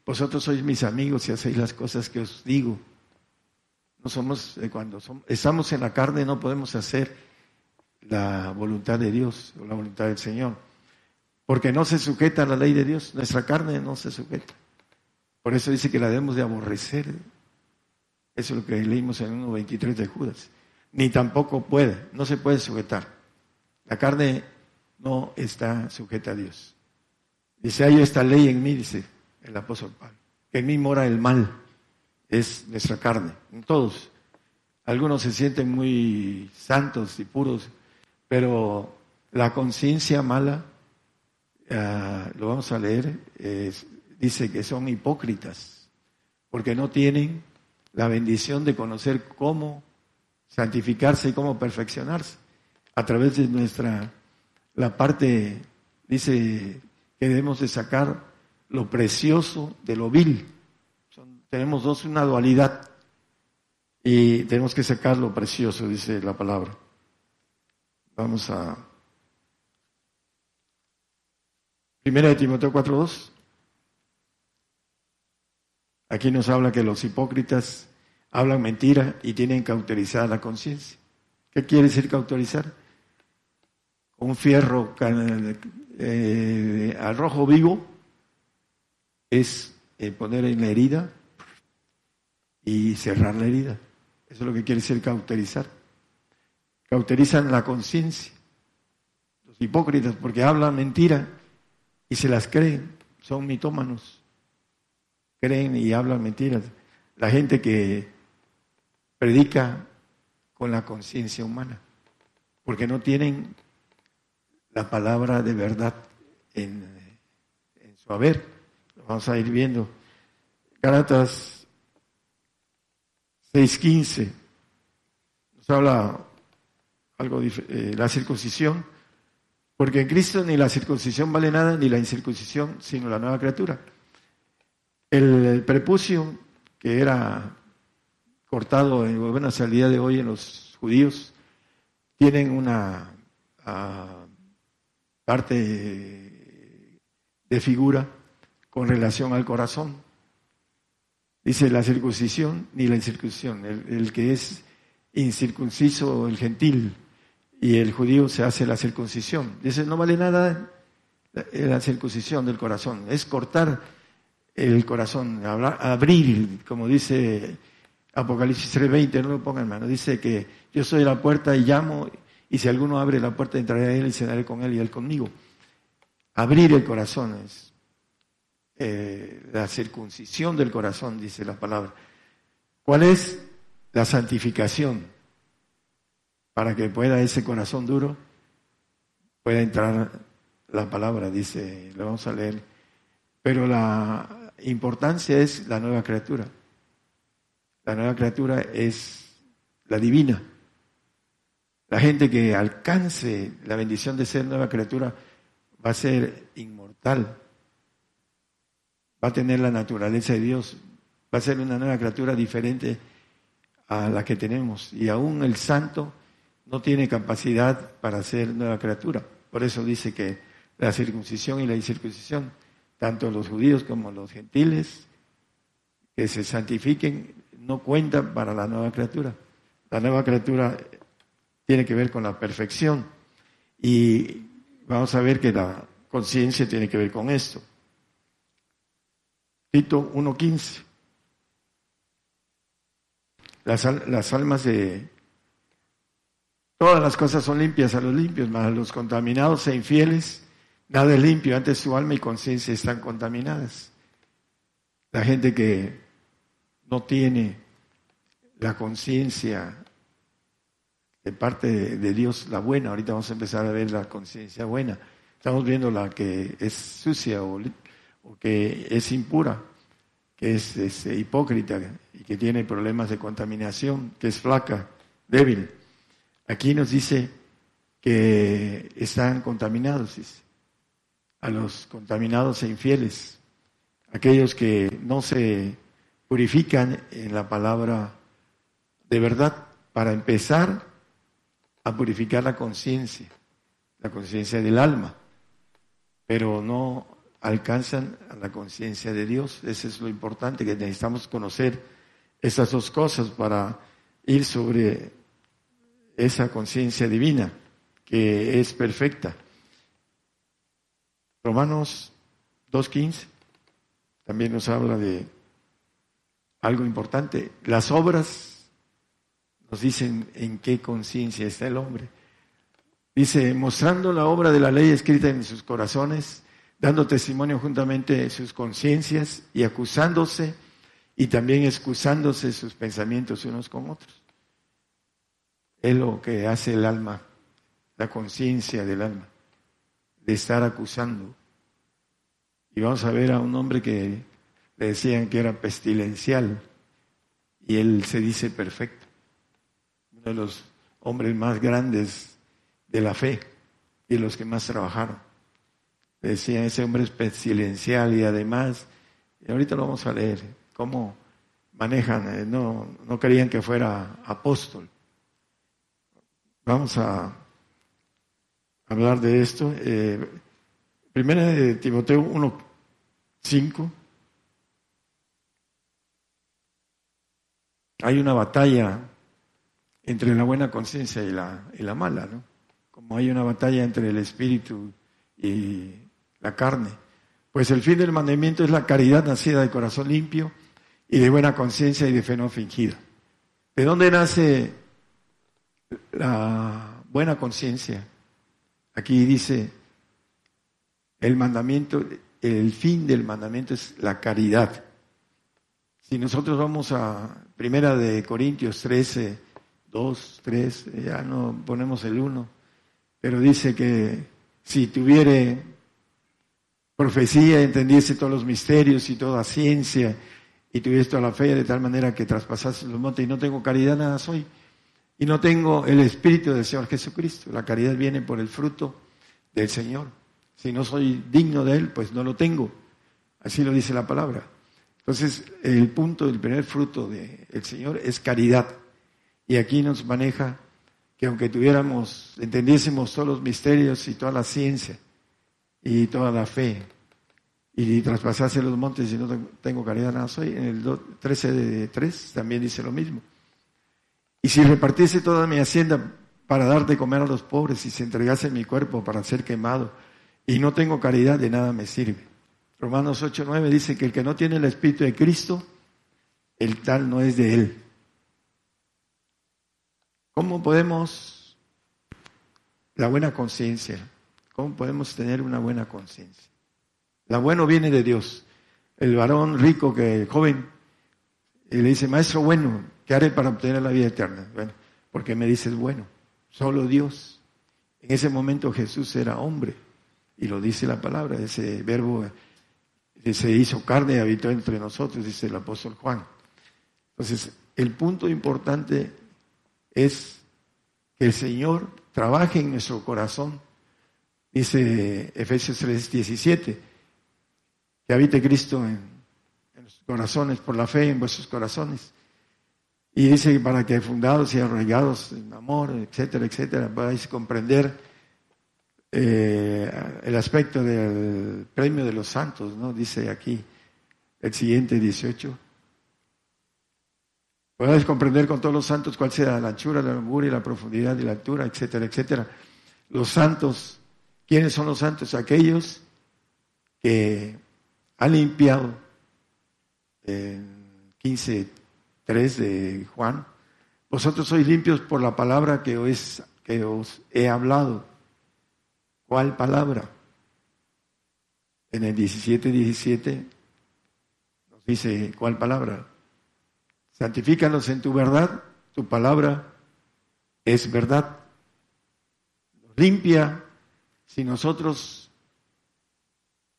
vosotros sois mis amigos y hacéis las cosas que os digo. No somos, eh, cuando estamos en la carne no podemos hacer la voluntad de Dios o la voluntad del Señor, porque no se sujeta a la ley de Dios, nuestra carne no se sujeta. Por eso dice que la debemos de aborrecer. Eso es lo que leímos en 1.23 de Judas. Ni tampoco puede, no se puede sujetar. La carne no está sujeta a Dios. Dice, hay esta ley en mí, dice el apóstol Pablo, que en mí mora el mal es nuestra carne, todos. Algunos se sienten muy santos y puros, pero la conciencia mala, ah, lo vamos a leer, dice que son hipócritas, porque no tienen la bendición de conocer cómo santificarse y cómo perfeccionarse a través de nuestra, la parte, dice que debemos de sacar lo precioso de lo vil tenemos dos, una dualidad. Y tenemos que sacar lo precioso, dice la palabra. Vamos a Primera de Timoteo 4.2. Aquí nos habla que los hipócritas hablan mentira y tienen que autorizar la conciencia. ¿Qué quiere decir cauterizar? Un fierro eh, al rojo vivo es eh, poner en la herida y cerrar la herida. Eso es lo que quiere decir cauterizar. Cauterizan la conciencia. Los hipócritas, porque hablan mentira y se las creen, son mitómanos. Creen y hablan mentiras. La gente que predica con la conciencia humana, porque no tienen la palabra de verdad en, su haber. vamos a ir viendo. Gálatas 6.15 nos habla algo eh, la circuncisión, porque en Cristo ni la circuncisión vale nada, ni la incircuncisión, sino la nueva criatura. El prepucio, que era cortado, en, bueno, hasta el día de hoy en los judíos, tienen una ah, parte de figura con relación al corazón. Dice la circuncisión ni la incircuncisión. El, que es incircunciso, el gentil, y el judío se hace la circuncisión. Dice, no vale nada la circuncisión del corazón, es cortar el corazón, abrir, como dice Apocalipsis 3:20, no lo pongan mano, dice que yo soy la puerta y llamo, y si alguno abre la puerta entraré a él y cenaré con él y él conmigo. Abrir el corazón es eh, la circuncisión del corazón, dice la palabra. ¿Cuál es la santificación? Para que pueda ese corazón duro, pueda entrar la palabra, dice, lo vamos a leer. Pero la importancia es la nueva criatura. La nueva criatura es la divina. La gente que alcance la bendición de ser nueva criatura va a ser inmortal, va a tener la naturaleza de Dios, va a ser una nueva criatura diferente a la que tenemos. Y aún el santo no tiene capacidad para ser nueva criatura. Por eso dice que la circuncisión y la incircuncisión, tanto los judíos como los gentiles, que se santifiquen, no cuenta para la nueva criatura. La nueva criatura tiene que ver con la perfección y vamos a ver que la conciencia tiene que ver con esto. Tito 1.15. Las, las almas de... Todas las cosas son limpias a los limpios, mas a los contaminados e infieles, nada es limpio, antes su alma y conciencia están contaminadas. La gente que no tiene la conciencia de parte de Dios, la buena. Ahorita vamos a empezar a ver la conciencia buena. Estamos viendo la que es sucia o, que es impura, que es, hipócrita y que tiene problemas de contaminación, que es flaca, débil. Aquí nos dice que están contaminados, a los contaminados e infieles, aquellos que no se purifican en la palabra de verdad para empezar a purificar la conciencia, la conciencia del alma, pero no alcanzan a la conciencia de Dios. Eso es lo importante, que necesitamos conocer esas dos cosas para ir sobre esa conciencia divina que es perfecta. Romanos 2.15 también nos habla de algo importante. Las obras nos dicen en qué conciencia está el hombre. Dice, mostrando la obra de la ley escrita en sus corazones, dando testimonio juntamente de sus conciencias y acusándose y también excusándose sus pensamientos unos con otros. Es lo que hace el alma, la conciencia del alma, de estar acusando. Y vamos a ver a un hombre que le decían que era pestilencial y él se dice perfecto. Uno de los hombres más grandes de la fe y los que más trabajaron. Le decían, ese hombre es pestilencial y además, y ahorita lo vamos a leer, cómo manejan, eh, no, no querían que fuera apóstol. Vamos a hablar de esto. Eh, primera de Timoteo 1, 5. Hay una batalla entre la buena conciencia y la, y la mala, ¿no? Como hay una batalla entre el espíritu y la carne. Pues el fin del mandamiento es la caridad nacida de corazón limpio y de buena conciencia y de fe no fingida. ¿De dónde nace la buena conciencia? Aquí dice, el mandamiento, el fin del mandamiento es la caridad. Si nosotros vamos a Primera de Corintios 13, 2, 3, ya no ponemos el 1, pero dice que si tuviere profecía, entendiese todos los misterios y toda ciencia, y tuviese toda la fe de tal manera que traspasase los montes y no tengo caridad, nada soy. Y no tengo el Espíritu del Señor Jesucristo. La caridad viene por el fruto del Señor. Si no soy digno de Él, pues no lo tengo. Así lo dice la palabra. Entonces, el punto del primer fruto del Señor es caridad. Y aquí nos maneja que aunque tuviéramos, entendiésemos todos los misterios y toda la ciencia, y toda la fe y traspasase los montes y no tengo caridad nada soy. En el 13 de 3 también dice lo mismo. Y si repartiese toda mi hacienda para dar de comer a los pobres y se entregase mi cuerpo para ser quemado y no tengo caridad, de nada me sirve. Romanos 8, 9 dice que el que no tiene el Espíritu de Cristo, el tal no es de él. ¿Cómo podemos la buena conciencia? ¿Cómo podemos tener una buena conciencia? La bueno viene de Dios. El varón rico, que joven, y le dice, maestro bueno, ¿qué haré para obtener la vida eterna? Bueno, porque me dices bueno, solo Dios. En ese momento Jesús era hombre, y lo dice la palabra, ese verbo se hizo carne y habitó entre nosotros, dice el apóstol Juan. Entonces, el punto importante es que el Señor trabaje en nuestro corazón Dice Efesios 3, 17, que habite Cristo en, en los corazones, por la fe en vuestros corazones. Y dice que para que fundados y arraigados en amor, etcétera, etcétera, podáis comprender eh, el aspecto del premio de los santos, ¿no? Dice aquí el siguiente 18. Podáis comprender con todos los santos cuál sea la anchura, la longura y la profundidad y la altura, etcétera, etcétera. Los santos ¿Quiénes son los santos? Aquellos que han limpiado en 15.3 de Juan. Vosotros sois limpios por la palabra que os, que os he hablado. ¿Cuál palabra? En el 17.17 nos dice, ¿cuál palabra? Santifícanos en tu verdad, tu palabra es verdad. Limpia si nosotros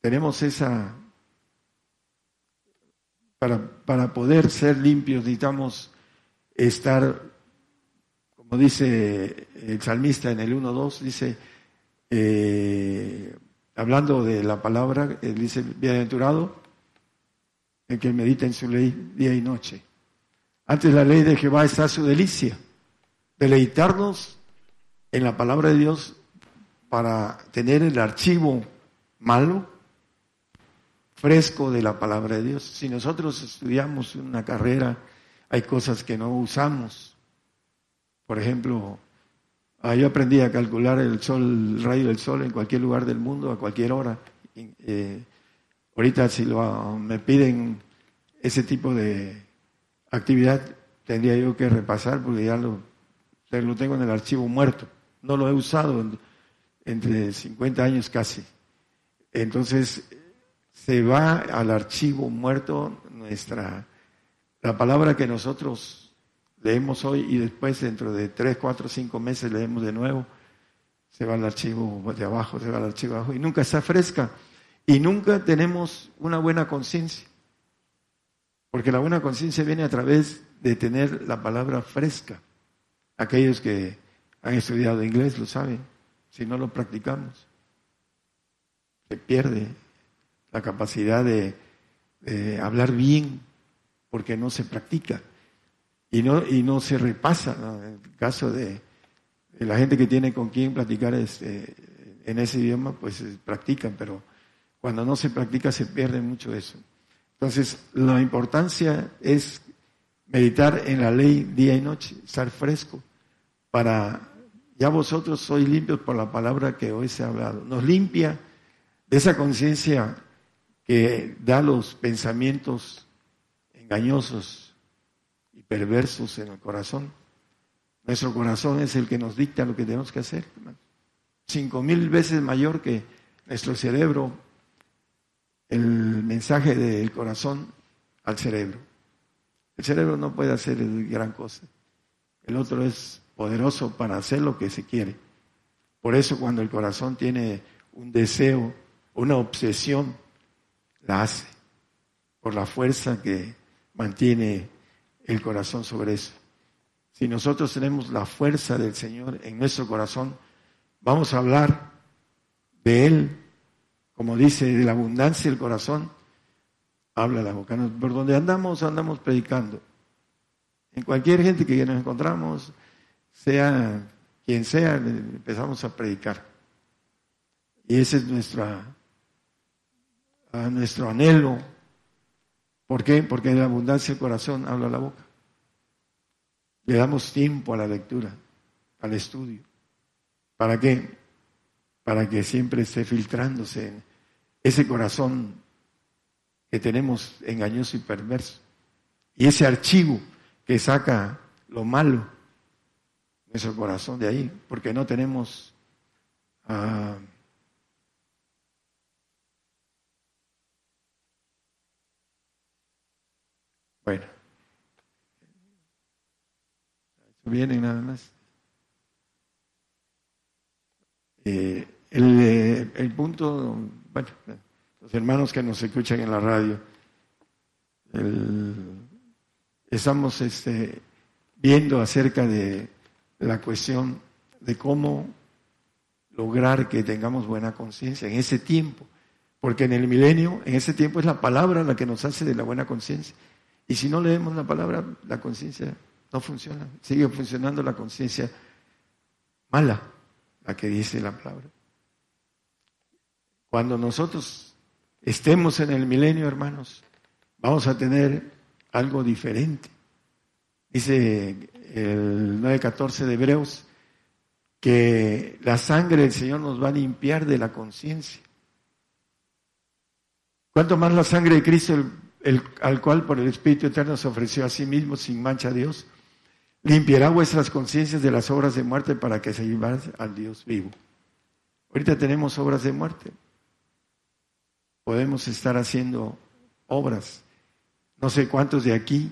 tenemos esa, para, para poder ser limpios necesitamos estar, como dice el salmista en el 1.2, dice, eh, hablando de la palabra, él dice, bienaventurado el que medita en su ley día y noche. Antes la ley de Jehová está su delicia, deleitarnos en la palabra de Dios para tener el archivo malo fresco de la palabra de Dios. Si nosotros estudiamos una carrera, hay cosas que no usamos. Por ejemplo, ah, yo aprendí a calcular el sol, el rayo del sol en cualquier lugar del mundo, a cualquier hora. Eh, ahorita si me piden ese tipo de actividad, tendría yo que repasar porque ya lo, lo tengo en el archivo muerto. No lo he usado entre 50 años casi. Entonces, se va al archivo muerto nuestra, la palabra que nosotros leemos hoy y después dentro de 3, 4, 5 meses leemos de nuevo, se va al archivo de abajo, se va al archivo de abajo y nunca está fresca y nunca tenemos una buena conciencia. Porque la buena conciencia viene a través de tener la palabra fresca. Aquellos que han estudiado inglés lo saben si no lo practicamos. Se pierde la capacidad de, hablar bien porque no se practica y no, y no se repasa. En el caso de, la gente que tiene con quien platicar este, en ese idioma, pues eh, practican, pero cuando no se practica se pierde mucho eso. Entonces, la importancia es meditar en la ley día y noche, estar fresco, para, ya vosotros sois limpios por la palabra que hoy se ha hablado. Nos limpia de esa conciencia que da los pensamientos engañosos y perversos en el corazón. Nuestro corazón es el que nos dicta lo que tenemos que hacer. Cinco mil veces mayor que nuestro cerebro, el mensaje del corazón al cerebro. El cerebro no puede hacer gran cosa. El otro es poderoso para hacer lo que se quiere. Por eso cuando el corazón tiene un deseo, una obsesión, la hace. Por la fuerza que mantiene el corazón sobre eso. Si nosotros tenemos la fuerza del Señor en nuestro corazón, vamos a hablar de Él, como dice, de la abundancia del corazón, habla la boca. Por donde andamos, andamos predicando. En cualquier gente que nos encontramos, sea quien sea, empezamos a predicar. Y ese es nuestra, nuestro anhelo. ¿Por qué? Porque en la abundancia del corazón habla la boca. Le damos tiempo a la lectura, al estudio. ¿Para qué? Para que siempre esté filtrándose ese corazón que tenemos engañoso y perverso. Y ese archivo que saca lo malo, nuestro corazón de ahí, porque no tenemos ah, bueno, vienen nada más. Eh, el, el, punto, bueno, los hermanos que nos escuchan en la radio, estamos este, viendo acerca de la cuestión de cómo lograr que tengamos buena conciencia en ese tiempo. Porque en el milenio, en ese tiempo es la palabra la que nos hace de la buena conciencia. Y si no leemos la palabra, la conciencia no funciona. Sigue funcionando la conciencia mala, la que dice la palabra. Cuando nosotros estemos en el milenio, hermanos, vamos a tener algo diferente. Dice el 9.14 de Hebreos que la sangre del Señor nos va a limpiar de la conciencia. Cuanto más la sangre de Cristo, al cual por el Espíritu Eterno se ofreció a sí mismo sin mancha a Dios, limpiará vuestras conciencias de las obras de muerte para que se lleven al Dios vivo. Ahorita tenemos obras de muerte. Podemos estar haciendo obras. No sé cuántos de aquí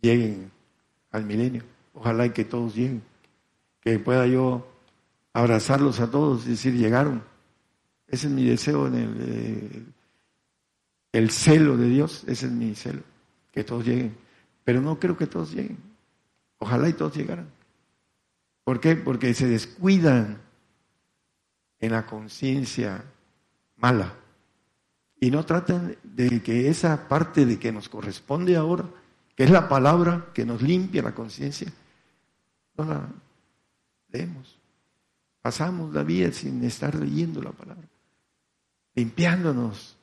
lleguen al milenio. Ojalá y que todos lleguen. Que pueda yo abrazarlos a todos y decir, llegaron. Ese es mi deseo en el, eh, el celo de Dios, ese es mi celo, que todos lleguen. Pero no creo que todos lleguen. Ojalá y todos llegaran. ¿Por qué? Porque se descuidan en la conciencia mala y no tratan de que esa parte de que nos corresponde ahora, que es la palabra que nos limpia la conciencia, no la leemos. Pasamos la vida sin estar leyendo la palabra, limpiándonos.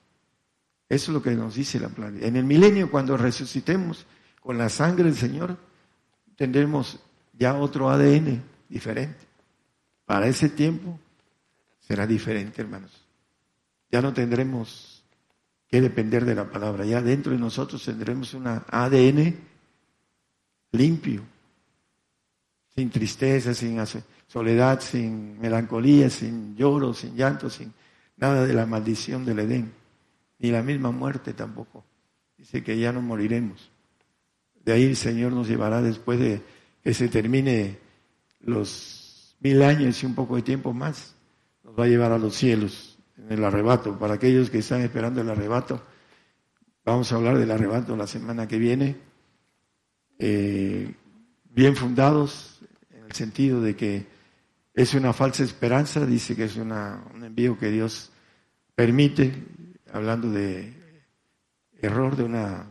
Eso es lo que nos dice la palabra. En el milenio, cuando resucitemos, con la sangre del Señor tendremos ya otro ADN diferente. Para ese tiempo será diferente, hermanos. Ya no tendremos que depender de la palabra. Ya dentro de nosotros tendremos un ADN limpio, sin tristeza, sin soledad, sin melancolía, sin lloro, sin llanto, sin nada de la maldición del Edén, ni la misma muerte tampoco. Dice que ya no moriremos. De ahí el Señor nos llevará después de que se termine los mil años y un poco de tiempo más. Nos va a llevar a los cielos en el arrebato. Para aquellos que están esperando el arrebato, vamos a hablar del arrebato la semana que viene. Eh, bien fundados en el sentido de que es una falsa esperanza, dice que es una, un envío que Dios permite, hablando de error de una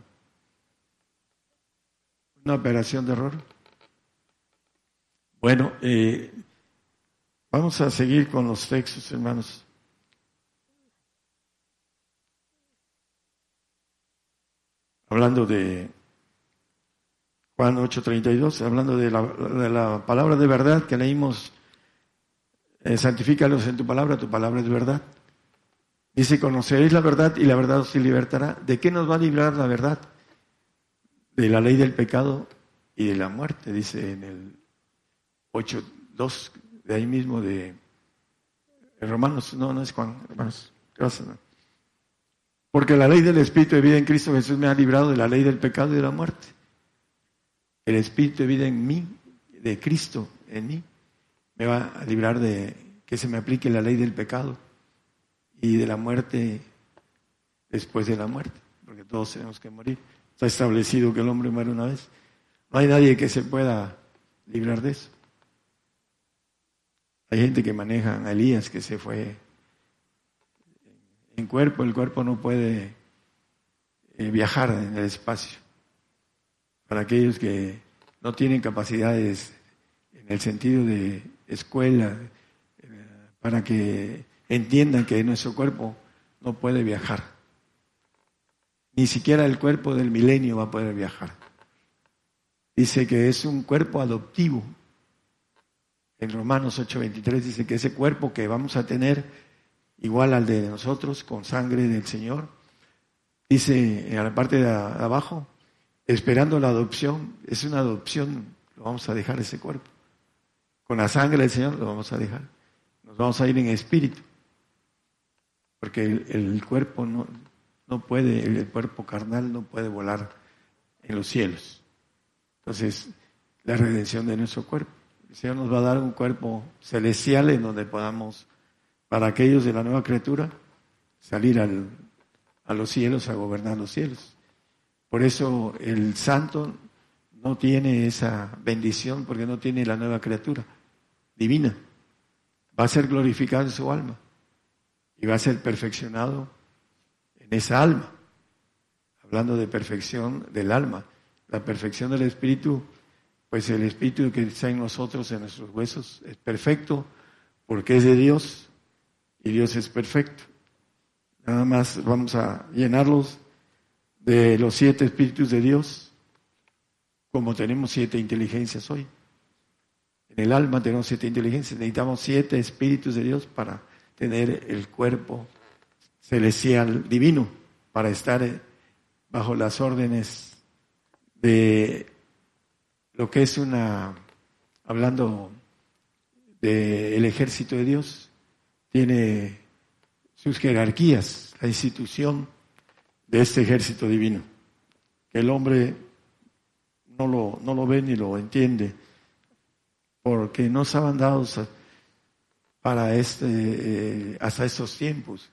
Una operación de error. Bueno, eh, vamos a seguir con los textos, hermanos. Hablando de Juan 8:32, hablando de la, de la, palabra de verdad que leímos, eh, santifícalos en tu palabra, tu palabra es verdad. Dice, conoceréis la verdad y la verdad os libertará. ¿De qué nos va a librar la verdad? De la ley del pecado y de la muerte, dice en el 8.2 de ahí mismo de Romanos, no, no es Juan, hermanos, Porque la ley del Espíritu de vida en Cristo Jesús me ha librado de la ley del pecado y de la muerte. El Espíritu de vida en mí, de Cristo en mí, me va a librar de que se me aplique la ley del pecado y de la muerte después de la muerte, porque todos tenemos que morir. Está establecido que el hombre muere una vez. No hay nadie que se pueda librar de eso. Hay gente que maneja a Elías que se fue en cuerpo, el cuerpo no puede eh, viajar en el espacio. Para aquellos que no tienen capacidades en el sentido de escuela, eh, para que entiendan que nuestro cuerpo no puede viajar. Ni siquiera el cuerpo del milenio va a poder viajar. Dice que es un cuerpo adoptivo. En Romanos 8:23 dice que ese cuerpo que vamos a tener igual al de nosotros, con sangre del Señor, dice en la parte de abajo, esperando la adopción, es una adopción, lo vamos a dejar ese cuerpo. Con la sangre del Señor lo vamos a dejar. Nos vamos a ir en espíritu porque el, cuerpo no, no puede, el cuerpo carnal no puede volar en los cielos. Entonces, la redención de nuestro cuerpo. El Señor nos va a dar un cuerpo celestial en donde podamos, para aquellos de la nueva criatura, salir al, a los cielos, a gobernar los cielos. Por eso el santo no tiene esa bendición porque no tiene la nueva criatura divina. Va a ser glorificado en su alma y va a ser perfeccionado en esa alma. Hablando de perfección del alma, la perfección del espíritu, pues el espíritu que está en nosotros, en nuestros huesos, es perfecto porque es de Dios y Dios es perfecto. Nada más vamos a llenarlos de los siete espíritus de Dios, como tenemos siete inteligencias hoy. En el alma tenemos siete inteligencias, necesitamos siete espíritus de Dios para tener el cuerpo celestial divino para estar eh, bajo las órdenes de lo que es una, hablando del ejército de Dios, tiene sus jerarquías, la institución de este ejército divino, que el hombre no lo, no lo ve ni lo entiende, porque no estaban dados para este, eh, hasta estos tiempos,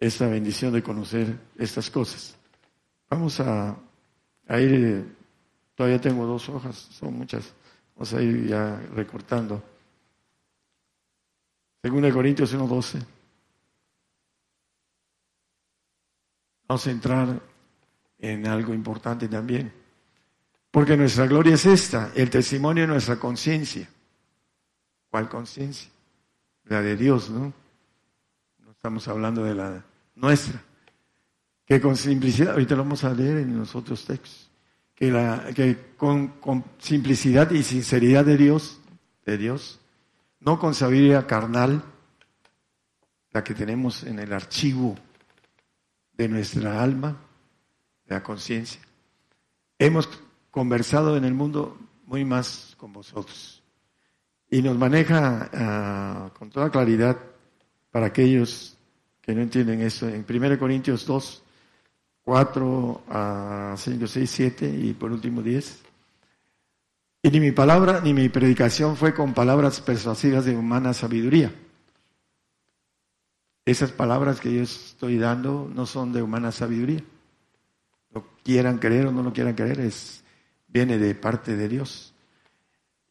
esta bendición de conocer estas cosas. Vamos a, ir, eh, todavía tengo dos hojas, son muchas, vamos a ir ya recortando. Según Corintios 1.12. Vamos a entrar en algo importante también. Porque nuestra gloria es esta, el testimonio de nuestra conciencia. ¿Cuál conciencia? La de Dios, ¿no? No estamos hablando de la nuestra. Que con simplicidad, ahorita lo vamos a leer en los otros textos, que, la, que con, con simplicidad y sinceridad de Dios, de Dios, no con sabiduría carnal, la que tenemos en el archivo de nuestra alma, de la conciencia, hemos conversado en el mundo muy más con vosotros y nos maneja ah, con toda claridad para aquellos que no entienden eso. En 1 Corintios 2, 4 a 5, 6, 7 y por último 10. Y ni mi palabra ni mi predicación fue con palabras persuasivas de humana sabiduría. Esas palabras que yo estoy dando no son de humana sabiduría. Lo quieran creer o no lo quieran creer, es, viene de parte de Dios.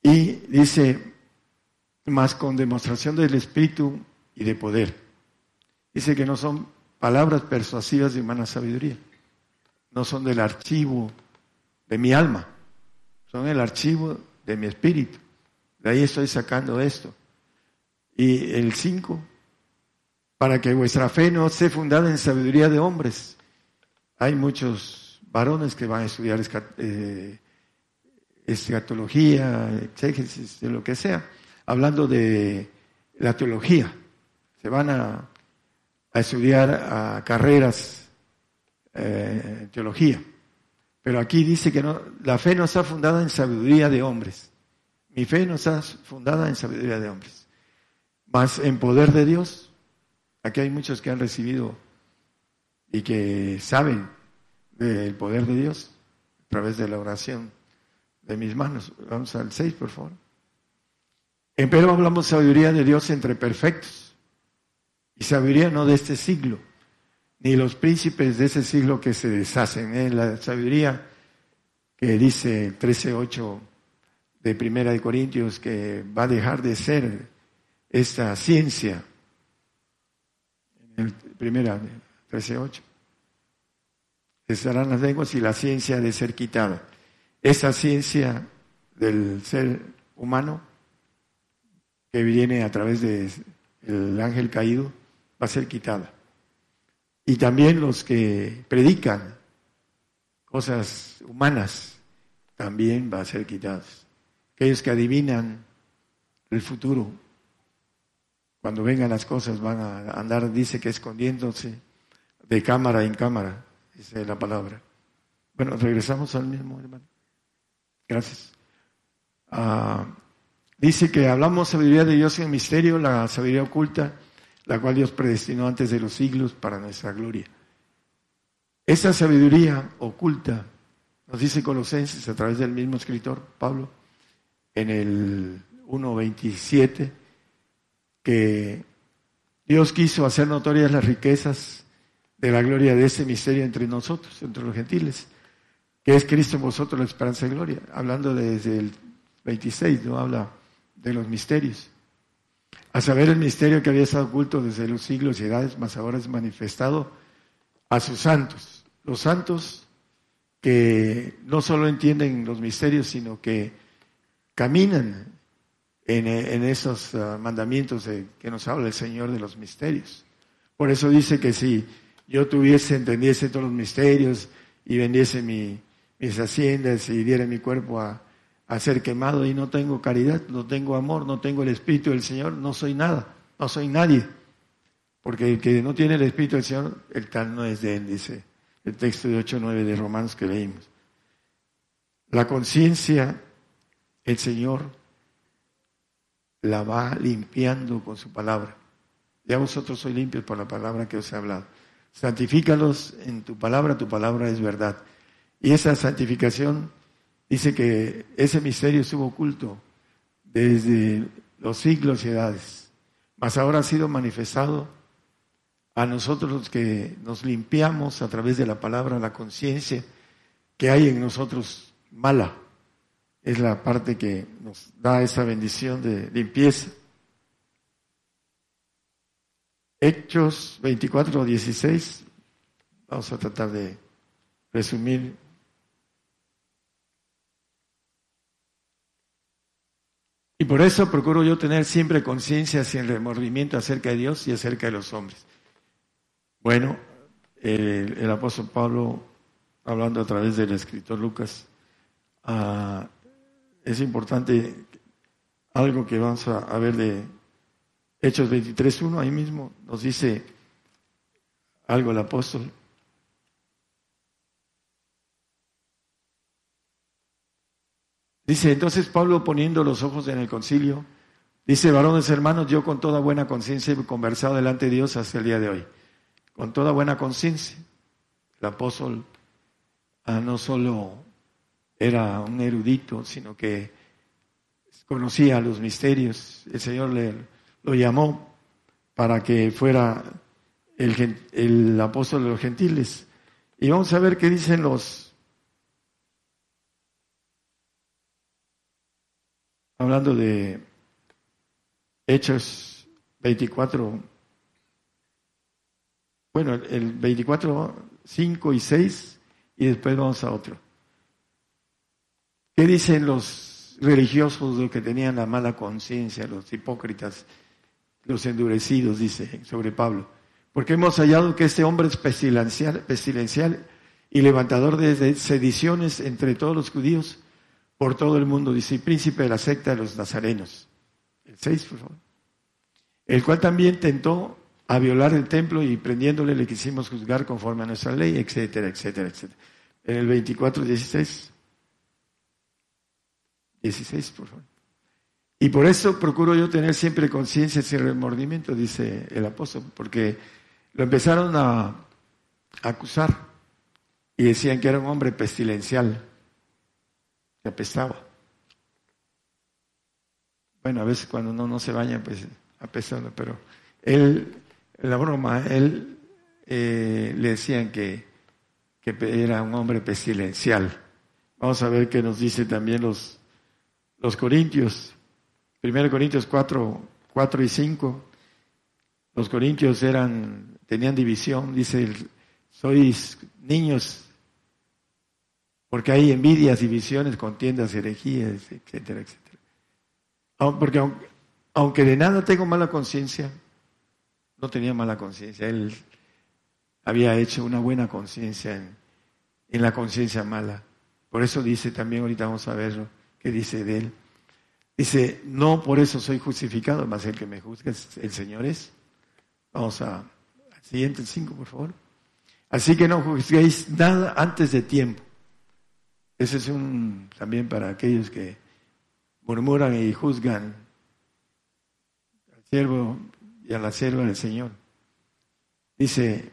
Y dice, más con demostración del Espíritu y de poder. Dice que no son palabras persuasivas de humana sabiduría, no son del archivo de mi alma, son el archivo de mi espíritu. De ahí estoy sacando esto. Y el 5, para que vuestra fe no esté fundada en sabiduría de hombres. Hay muchos varones que van a estudiar eh, escatología, exégesis, de lo que sea, hablando de la teología. Se van a, estudiar a carreras eh, teología. Pero aquí dice que no, la fe no está fundada en sabiduría de hombres. Mi fe no está fundada en sabiduría de hombres, más en poder de Dios. Aquí hay muchos que han recibido y que saben del poder de Dios a través de la oración de mis manos. Vamos al 6, por favor. Pero hablamos sabiduría de Dios entre perfectos. Y sabiduría no de este siglo, ni los príncipes de ese siglo que se deshacen. ¿eh? La sabiduría que dice 13.8 de Primera de Corintios que va a dejar de ser esta ciencia. En el primera 13.8. Estarán las lenguas y la ciencia de ser quitada. Esa ciencia del ser humano que viene a través del ángel caído va a ser quitada. Y también los que predican cosas humanas también va a ser quitados. Aquellos que adivinan el futuro, cuando vengan las cosas van a andar, dice que escondiéndose de cámara en cámara, dice la palabra. Bueno, regresamos al mismo, hermano. Gracias. Ah, dice que hablamos sabiduría de Dios en el misterio, la sabiduría oculta, la cual Dios predestinó antes de los siglos para nuestra gloria. Esa sabiduría oculta, nos dice Colosenses a través del mismo escritor, Pablo, en el 1.27, que Dios quiso hacer notorias las riquezas de la gloria de ese misterio entre nosotros, entre los gentiles que es Cristo en vosotros la esperanza y gloria. Hablando desde el 26, no habla de los misterios. A saber el misterio que había estado oculto desde los siglos y edades, más ahora es manifestado a sus santos. Los santos que no solo entienden los misterios, sino que caminan en, esos ah, mandamientos que nos habla el Señor de los misterios. Por eso dice que si yo tuviese, entendiese todos los misterios y vendiese mi, mis haciendas y diera mi cuerpo a, ser quemado y no tengo caridad, no tengo amor, no tengo el Espíritu del Señor, no soy nada, no soy nadie. Porque el que no tiene el Espíritu del Señor, el tal no es de él, dice el texto de 8.9 de Romanos que leímos. La conciencia, el Señor la va limpiando con su palabra. Ya vosotros sois limpios por la palabra que os he hablado. Santifícalos en tu palabra, tu palabra es verdad. Y esa santificación dice que ese misterio estuvo oculto desde los siglos y edades, mas ahora ha sido manifestado a nosotros los que nos limpiamos a través de la palabra, la conciencia que hay en nosotros mala. Es la parte que nos da esa bendición de limpieza. Hechos 24, 16. Vamos a tratar de resumir Y por eso procuro yo tener siempre conciencia sin remordimiento acerca de Dios y acerca de los hombres. Bueno, el, apóstol Pablo, hablando a través del escritor Lucas, ah, es importante algo que vamos a, a ver de Hechos 23.1, ahí mismo nos dice algo el apóstol. Dice entonces Pablo poniendo los ojos en el concilio, dice, varones hermanos, yo con toda buena conciencia he conversado delante de Dios hasta el día de hoy. Con toda buena conciencia. El apóstol ah, no solo era un erudito, sino que conocía los misterios. El Señor lo llamó para que fuera el, el apóstol de los gentiles. Y vamos a ver qué dicen los hablando de Hechos 24, bueno, el 24, 5 y 6, y después vamos a otro. ¿Qué dicen los religiosos, los que tenían la mala conciencia, los hipócritas, los endurecidos, dice sobre Pablo? Porque hemos hallado que este hombre es pestilencial, pestilencial y levantador de sediciones entre todos los judíos por todo el mundo, dice, príncipe de la secta de los nazarenos. El 6, por favor. El cual también tentó a violar el templo y prendiéndole le quisimos juzgar conforme a nuestra ley, etcétera, etcétera, etcétera. En el 24, 16. 16, por favor. Y por eso procuro yo tener siempre conciencia sin remordimiento, dice el apóstol, porque lo empezaron a acusar y decían que era un hombre pestilencial, apestaba. Bueno, a veces cuando uno no se baña, pues apestando, pero él la broma, él eh, le decían que, que, era un hombre pestilencial. Vamos a ver qué nos dice también los, los Corintios. 1 Corintios 4, 4 y 5. Los Corintios eran, tenían división, dice, sois niños, porque hay envidias, divisiones, contiendas, herejías, etcétera, etcétera. Porque aunque, de nada tengo mala conciencia, no tenía mala conciencia, él había hecho una buena conciencia en, la conciencia mala. Por eso dice también, ahorita vamos a ver qué dice de él. Dice, no por eso soy justificado, más el que me juzga el Señor es. Vamos a, al siguiente cinco, por favor. Así que no juzguéis nada antes de tiempo. Ese es un también para aquellos que murmuran y juzgan al siervo y a la sierva del Señor. Dice,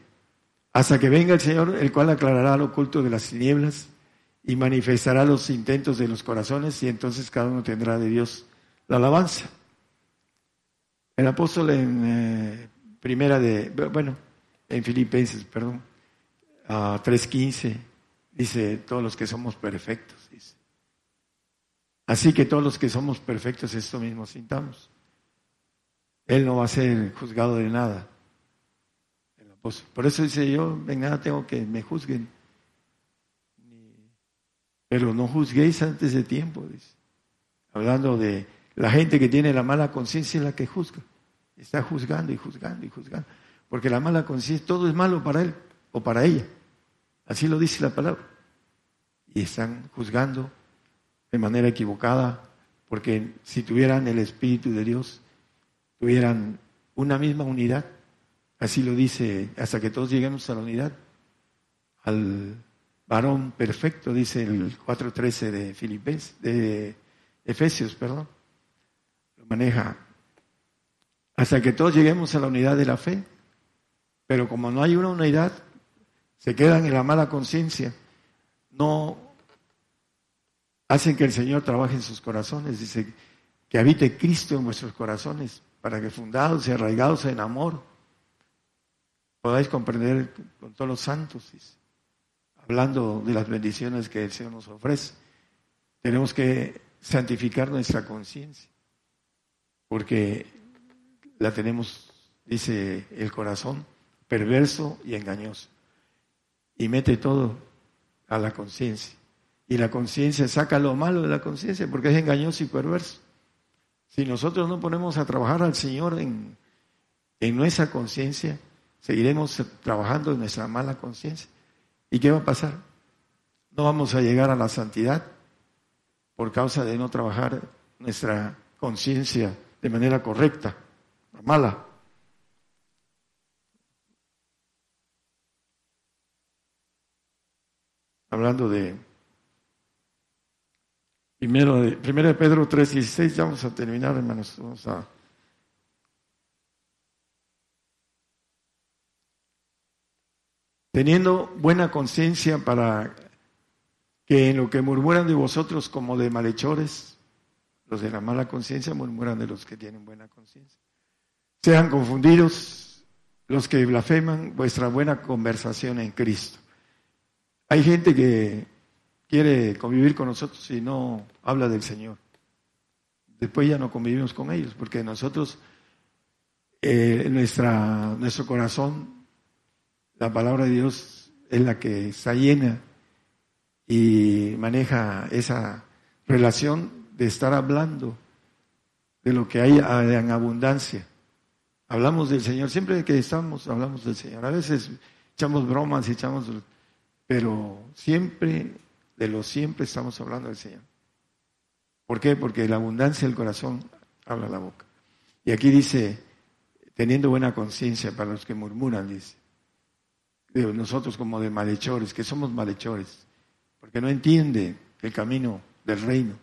hasta que venga el Señor, el cual aclarará lo oculto de las tinieblas y manifestará los intentos de los corazones y entonces cada uno tendrá de Dios la alabanza. El apóstol en eh, primera de, bueno, en Filipenses, perdón, a 3.15, dice, todos los que somos perfectos, dice. Así que todos los que somos perfectos, esto mismo sintamos. Él no va a ser juzgado de nada. Por eso dice yo, en nada tengo que me juzguen. Pero no juzguéis antes de tiempo, dice. Hablando de la gente que tiene la mala conciencia es la que juzga. Está juzgando y juzgando y juzgando. Porque la mala conciencia, todo es malo para él o para ella. Así lo dice la palabra. Y están juzgando de manera equivocada, porque si tuvieran el Espíritu de Dios, tuvieran una misma unidad. Así lo dice, hasta que todos lleguemos a la unidad, al varón perfecto, dice el 4.13 de Filipenses, de Efesios, perdón. Lo maneja. Hasta que todos lleguemos a la unidad de la fe. Pero como no hay una unidad, se quedan en la mala conciencia. No hacen que el Señor trabaje en sus corazones. Dice que habite Cristo en vuestros corazones para que fundados y arraigados en amor podáis comprender con todos los santos, hablando de las bendiciones que el Señor nos ofrece. Tenemos que santificar nuestra conciencia, porque la tenemos, dice el corazón, perverso y engañoso, y mete todo a la conciencia. Y la conciencia saca lo malo de la conciencia porque es engañoso y perverso. Si nosotros no ponemos a trabajar al Señor en, nuestra conciencia, seguiremos trabajando en nuestra mala conciencia. ¿Y qué va a pasar? No vamos a llegar a la santidad por causa de no trabajar nuestra conciencia de manera correcta, mala. Hablando de Primero de, primero de Pedro 3.16, ya vamos a terminar, hermanos. Vamos a. Teniendo buena conciencia para que en lo que murmuran de vosotros como de malhechores, los de la mala conciencia murmuran de los que tienen buena conciencia. Sean confundidos los que blasfeman vuestra buena conversación en Cristo. Hay gente que quiere convivir con nosotros y no habla del Señor. Después ya no convivimos con ellos, porque nosotros, eh, nuestra, nuestro corazón, la palabra de Dios es la que está llena y maneja esa relación de estar hablando de lo que hay en abundancia. Hablamos del Señor, siempre que estamos hablamos del Señor. A veces echamos bromas echamos, pero siempre, de lo siempre estamos hablando del Señor. ¿Por qué? Porque la abundancia del corazón habla la boca. Y aquí dice, teniendo buena conciencia para los que murmuran, dice, de nosotros como de malhechores, que somos malhechores, porque no entiende el camino del reino.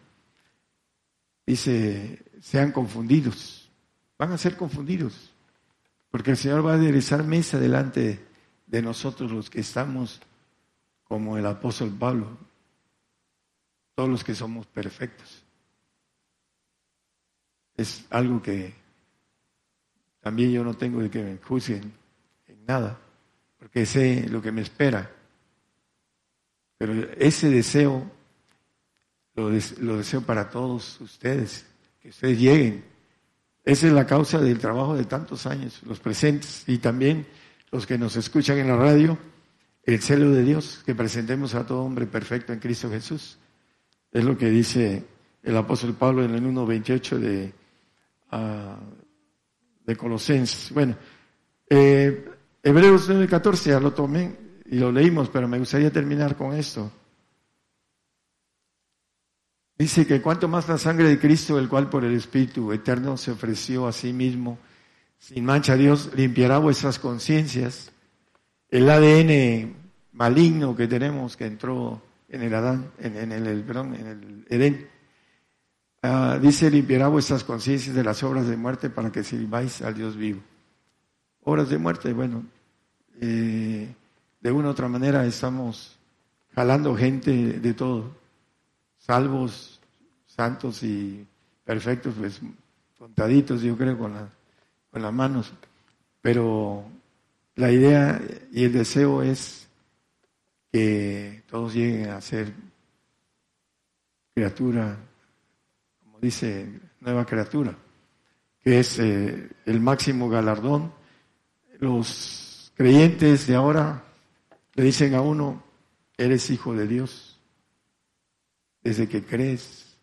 Dice, sean confundidos, van a ser confundidos, porque el Señor va a aderezar mesa delante de nosotros los que estamos como el apóstol Pablo, todos los que somos perfectos. Es algo que también yo no tengo de que me juzguen en nada, porque sé lo que me espera. Pero ese deseo lo, deseo para todos ustedes, que ustedes lleguen. Esa es la causa del trabajo de tantos años, los presentes y también los que nos escuchan en la radio, el celo de Dios, que presentemos a todo hombre perfecto en Cristo Jesús. Es lo que dice el apóstol Pablo en el 1.28 de, uh, de Colosenses. Bueno, eh, Hebreos 9.14 ya lo tomé y lo leímos, pero me gustaría terminar con esto. Dice que cuanto más la sangre de Cristo, el cual por el Espíritu eterno se ofreció a sí mismo, sin mancha Dios, limpiará vuestras conciencias. El ADN maligno que tenemos que entró en el Adán, en, el, perdón, en el Edén, ah, dice limpiará vuestras conciencias de las obras de muerte para que sirváis al Dios vivo. Obras de muerte, bueno, eh, de una u otra manera estamos jalando gente de todo salvos, santos y perfectos, pues contaditos, yo creo, con, con las manos. Pero la idea y el deseo es que todos lleguen a ser criatura, como dice, nueva criatura, que es eh, el máximo galardón. Los creyentes de ahora le dicen a uno, eres hijo de Dios desde que crees.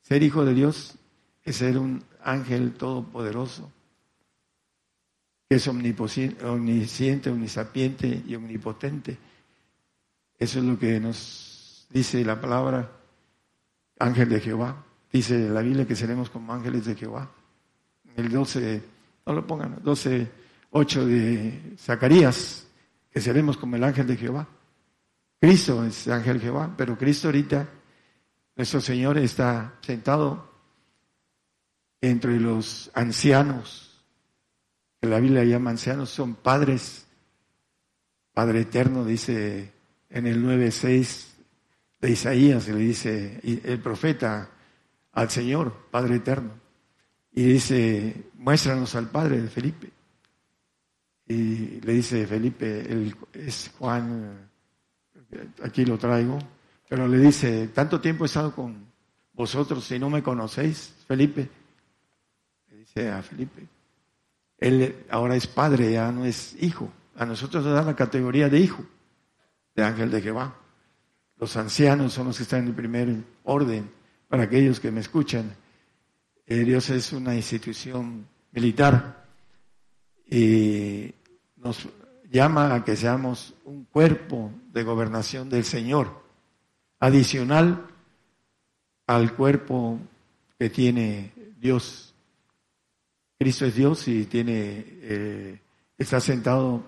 Ser hijo de Dios es ser un ángel todopoderoso, que es omnisciente, omnisapiente y omnipotente. Eso es lo que nos dice la palabra ángel de Jehová. Dice la Biblia que seremos como ángeles de Jehová. El 12, no lo pongan, 12, 8 de Zacarías, que seremos como el ángel de Jehová. Cristo es ángel Jehová, pero Cristo ahorita nuestro Señor está sentado entre los ancianos, que la Biblia llama ancianos, son padres. Padre eterno dice en el 9.6 de Isaías, le dice el profeta al Señor, Padre eterno, y dice, muéstranos al Padre de Felipe. Y le dice Felipe, es Juan, aquí lo traigo, pero le dice, tanto tiempo he estado con vosotros y no me conocéis, Felipe. Le dice a Felipe, él ahora es padre, ya no es hijo. A nosotros nos da la categoría de hijo, de ángel de Jehová. Los ancianos son los que están en el primer orden. Para aquellos que me escuchan, eh, Dios es una institución militar y nos llama a que seamos un cuerpo de gobernación del Señor adicional al cuerpo que tiene Dios. Cristo es Dios y tiene, eh, está sentado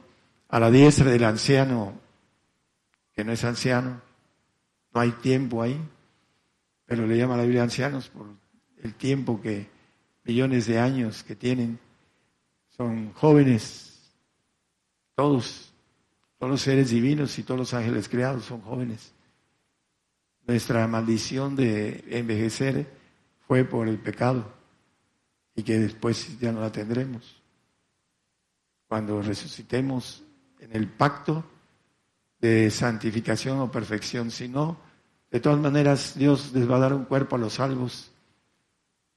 a la diestra del anciano, que no es anciano, no hay tiempo ahí, pero le llama la Biblia ancianos por el tiempo que, millones de años que tienen, son jóvenes, todos, todos los seres divinos y todos los ángeles creados son jóvenes. Nuestra maldición de envejecer fue por el pecado y que después ya no la tendremos. Cuando resucitemos en el pacto de santificación o perfección, si no, de todas maneras Dios les va a dar un cuerpo a los salvos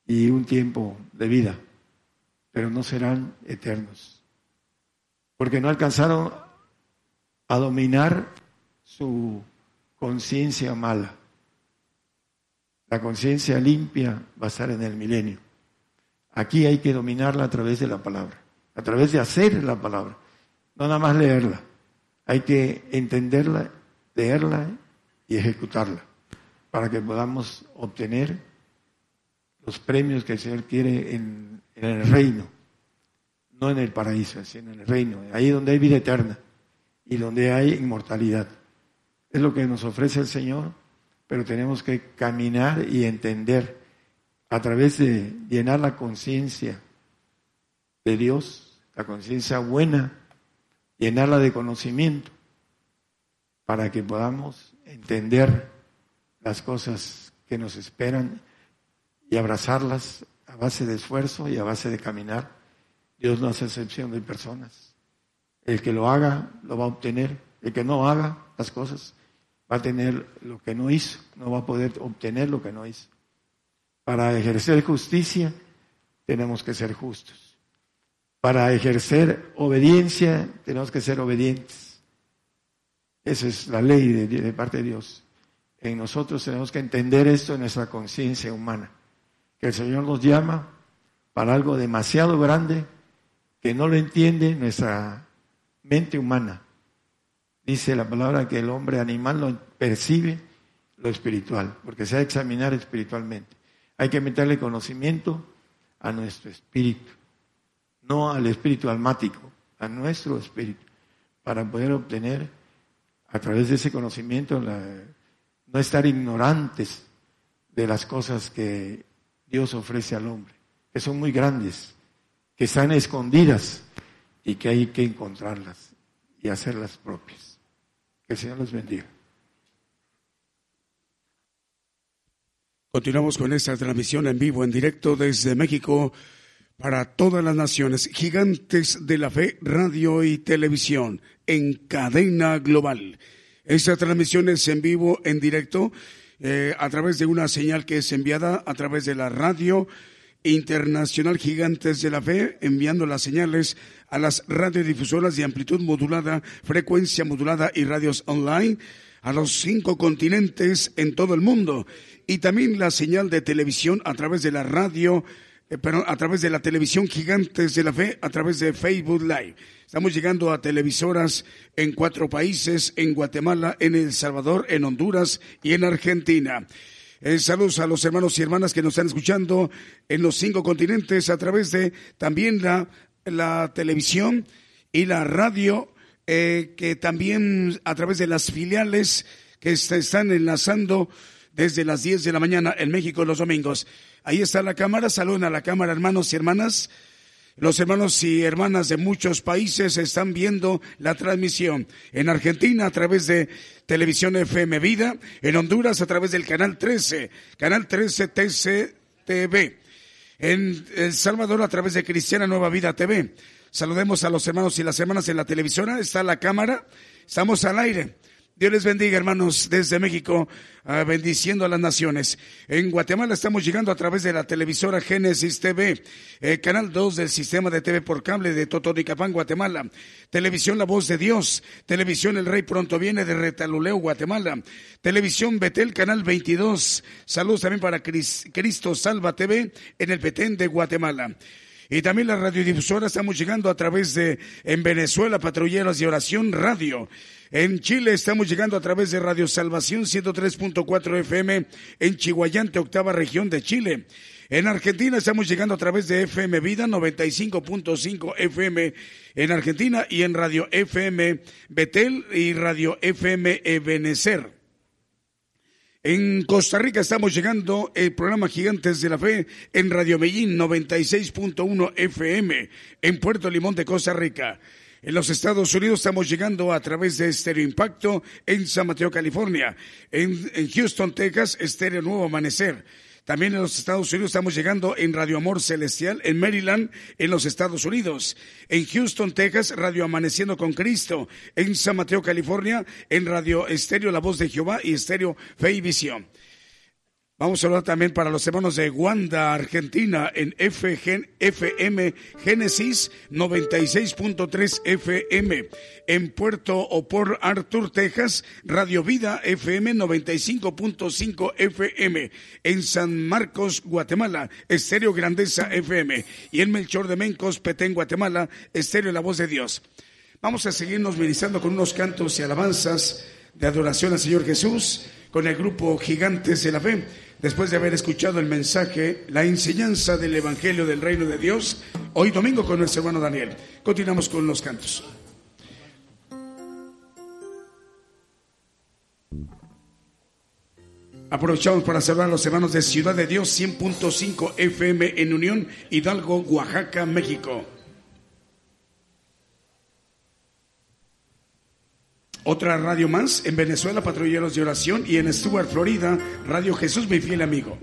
y un tiempo de vida, pero no serán eternos, porque no alcanzaron a dominar su conciencia mala La conciencia limpia va a estar en el milenio. Aquí hay que dominarla a través de la palabra, a través de hacer la palabra, no nada más leerla. Hay que entenderla, leerla y ejecutarla para que podamos obtener los premios que el Señor quiere en, el reino, no en el paraíso, sino en el reino, ahí donde hay vida eterna y donde hay inmortalidad. Es lo que nos ofrece el Señor, pero tenemos que caminar y entender a través de llenar la conciencia de Dios, la conciencia buena, llenarla de conocimiento, para que podamos entender las cosas que nos esperan y abrazarlas a base de esfuerzo y a base de caminar. Dios no hace excepción de personas. El que lo haga lo va a obtener. El que no haga las cosas va a tener lo que no hizo. No va a poder obtener lo que no hizo. Para ejercer justicia tenemos que ser justos. Para ejercer obediencia tenemos que ser obedientes. Esa es la ley de, parte de Dios. En nosotros tenemos que entender esto en nuestra conciencia humana que el Señor nos llama para algo demasiado grande que no lo entiende nuestra mente humana. Dice la palabra que el hombre animal no percibe lo espiritual, porque se ha de examinar espiritualmente. Hay que meterle conocimiento a nuestro espíritu, no al espíritu almático, a nuestro espíritu, para poder obtener a través de ese conocimiento no estar ignorantes de las cosas que Dios ofrece al hombre, que son muy grandes, que están escondidas y que hay que encontrarlas y hacerlas propias. Que el Señor los bendiga. Continuamos con esta transmisión en vivo, en directo desde México para todas las naciones, gigantes de la fe, radio y televisión, en cadena global. Esta transmisión es en vivo, en directo, eh, a través de una señal que es enviada a través de la radio internacional Gigantes de la Fe, enviando las señales a las radiodifusoras de amplitud modulada, frecuencia modulada y radios online a los cinco continentes en todo el mundo y también la señal de televisión a través de la radio, eh, perdón, a través de la televisión Gigantes de la Fe, a través de Facebook Live. Estamos llegando a televisoras en cuatro países, en Guatemala, en El Salvador, en Honduras y en Argentina. Eh, saludos a los hermanos y hermanas que nos están escuchando en los cinco continentes a través de también la, la televisión y la radio, eh, que también a través de las filiales que se están enlazando desde las 10 de la mañana en México los domingos. Ahí está la cámara, saluden a la cámara hermanos y hermanas. Los hermanos y hermanas de muchos países están viendo la transmisión. En Argentina a través de Televisión FM Vida, en Honduras a través del Canal 13, Canal 13 TCTV. En El Salvador a través de Cristiana Nueva Vida TV. Saludemos a los hermanos y las hermanas en la televisora. Está la cámara. Estamos al aire. Dios les bendiga, hermanos, desde México, ah, bendiciendo a las naciones. En Guatemala estamos llegando a través de la televisora Génesis TV, eh, canal 2 del sistema de TV por cable de Totonicapán, Guatemala. Televisión La Voz de Dios. Televisión El Rey Pronto Viene de Retaluleo, Guatemala. Televisión Betel, canal 22. Saludos también para Cristo Salva TV en el Petén de Guatemala. Y también la radiodifusora estamos llegando a través de en Venezuela, Patrulleros y Oración Radio. En Chile estamos llegando a través de Radio Salvación 103.4 FM en Chihuayante, octava región de Chile. En Argentina estamos llegando a través de FM Vida 95.5 FM en Argentina y en Radio FM Betel y Radio FM Ebenecer. En Costa Rica estamos llegando el programa Gigantes de la Fe en Radio Medellín 96.1 FM en Puerto Limón de Costa Rica. En los Estados Unidos estamos llegando a través de Estéreo Impacto en San Mateo, California. En, Houston, Texas, Estéreo Nuevo Amanecer. También en los Estados Unidos estamos llegando en Radio Amor Celestial, en Maryland, en los Estados Unidos. En Houston, Texas, Radio Amaneciendo con Cristo. En San Mateo, California, en Radio Estéreo La Voz de Jehová y Estéreo Fe y Visión. Vamos a hablar también para los hermanos de Wanda, Argentina, en FG, FM Génesis 96.3 FM. En Puerto o por Artur, Texas, Radio Vida FM 95.5 FM. En San Marcos, Guatemala, Estéreo Grandeza FM. Y en Melchor de Mencos, Petén, Guatemala, Estéreo La Voz de Dios. Vamos a seguirnos ministrando con unos cantos y alabanzas de adoración al Señor Jesús con el grupo Gigantes de la Fe después de haber escuchado el mensaje, la enseñanza del Evangelio del Reino de Dios, hoy domingo con nuestro hermano Daniel. Continuamos con los cantos. Aprovechamos para saludar a los hermanos de Ciudad de Dios 100.5 FM en Unión Hidalgo, Oaxaca, México. Otra radio más en Venezuela, Patrulleros de Oración, y en Stuart, Florida, Radio Jesús, mi fiel amigo.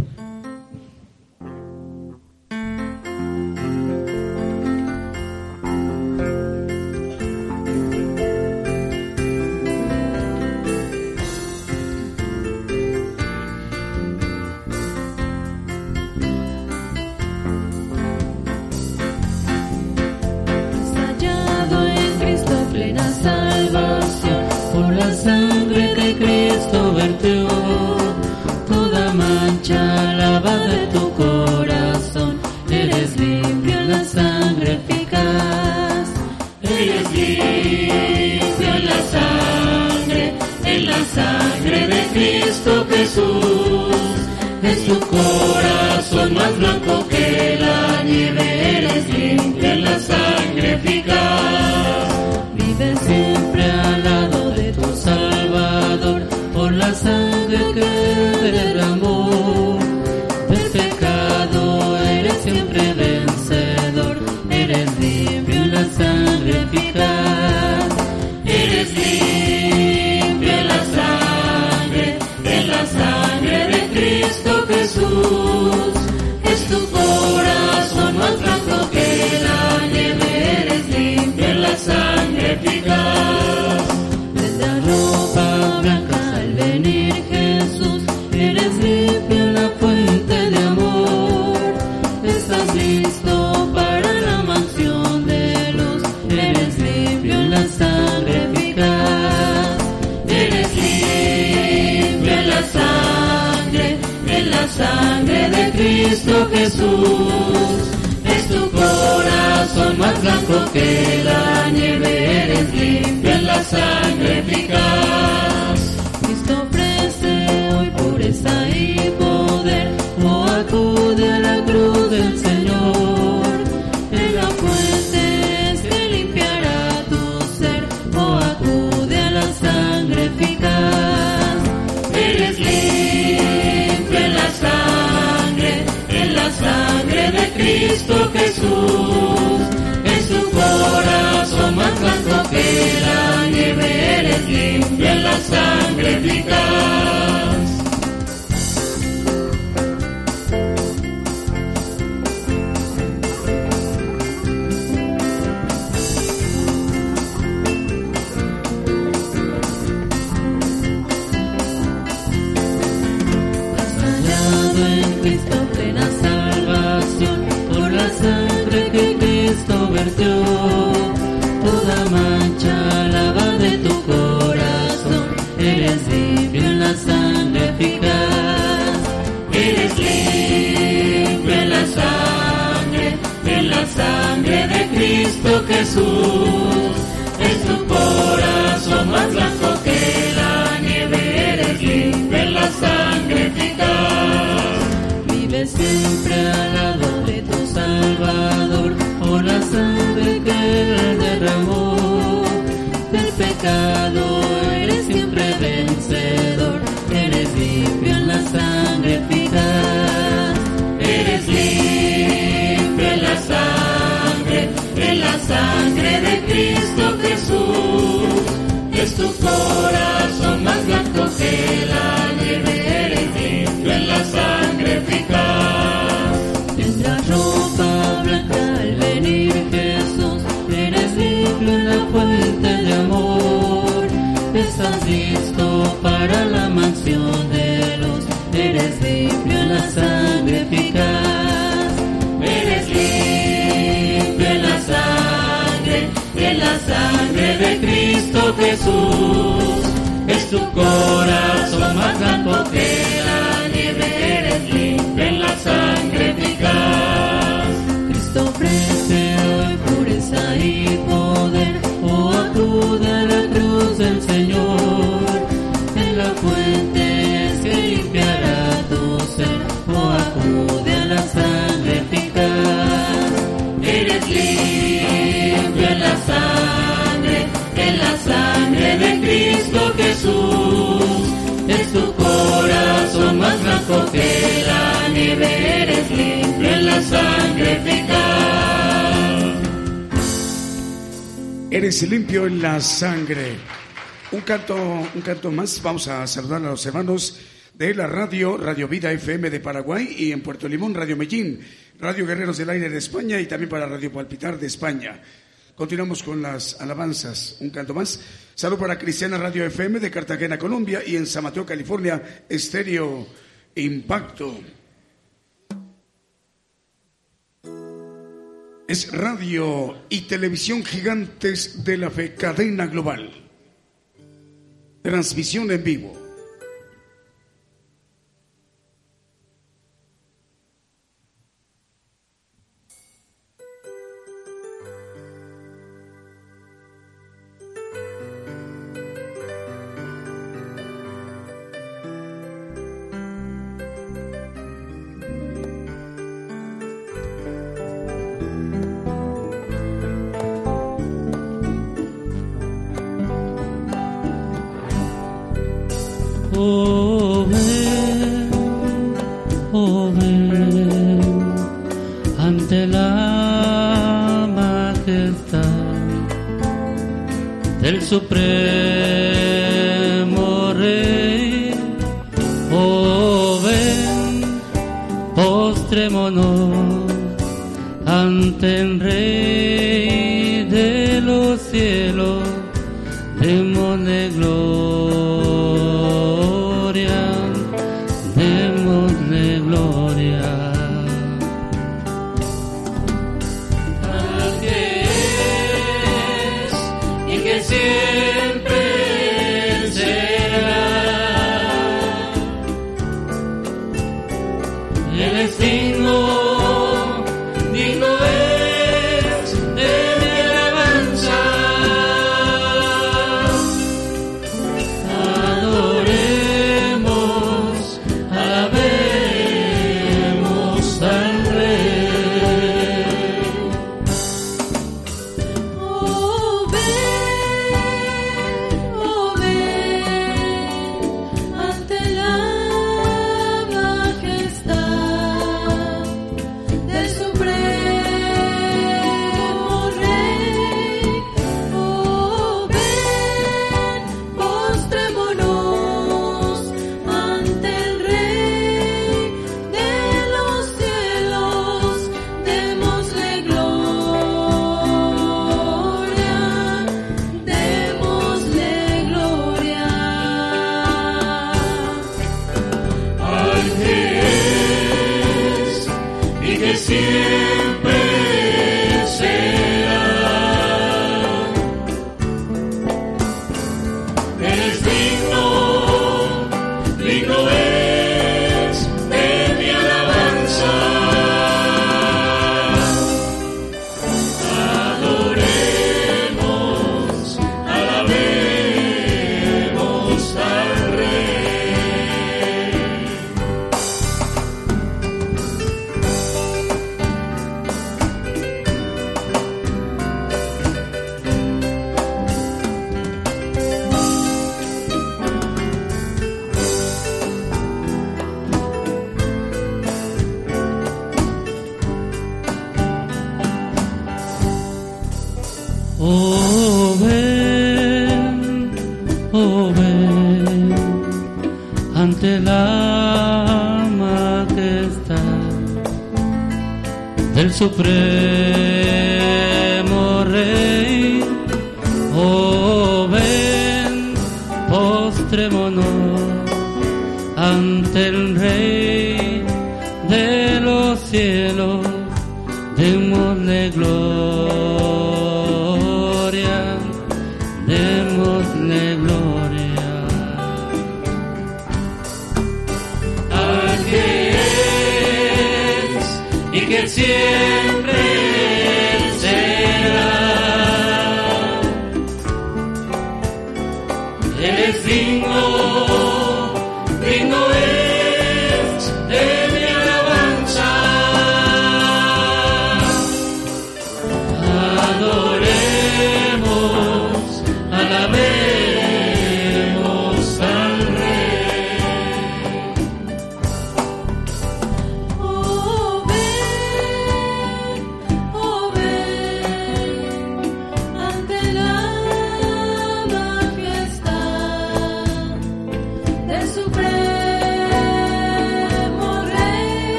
Blanco. Desde la ropa blanca al venir Jesús, eres limpio en la fuente de amor. Estás listo para la mansión de luz, eres limpio en la sangre eficaz. Eres limpio en la sangre, en la sangre de Cristo Jesús más blanco que la nieve eres limpia en la sangre eficaz. Cristo ofrece hoy pureza y poder, o acude a la cruz del Señor. En la fuente te limpiará tu ser, o acude a la sangre eficaz. Eres limpio en la sangre, en la sangre de Cristo Jesús más blanco que la nieve eres limpia en la sangre eficaz. Cristo plena salvación por la sangre que Cristo vertió. Cristo Jesús, es tu corazón más blanco que la nieve, eres libre en la sangre eficaz. Vive siempre al lado de tu Salvador, por la sangre que él derramó. Del pecado eres siempre vencedor, eres limpio en la sangre eficaz, eres libre. sangre de Cristo Jesús es tu corazón más blanco que la nieve en la sangre eficaz. Tendrá ropa blanca al venir Jesús, eres libre en la fuente de amor, estás listo para la mansión de los, eres libre de Cristo Jesús es tu corazón. Sangre eficaz. Eres limpio en la sangre. Un canto, un canto más. Vamos a saludar a los hermanos de la radio, Radio Vida FM de Paraguay y en Puerto Limón, Radio Medellín, Radio Guerreros del Aire de España y también para Radio Palpitar de España. Continuamos con las alabanzas. Un canto más. Salud para Cristiana Radio FM de Cartagena, Colombia y en San Mateo, California, Estéreo Impacto. Es radio y televisión gigantes de la cadena global. Transmisión en vivo.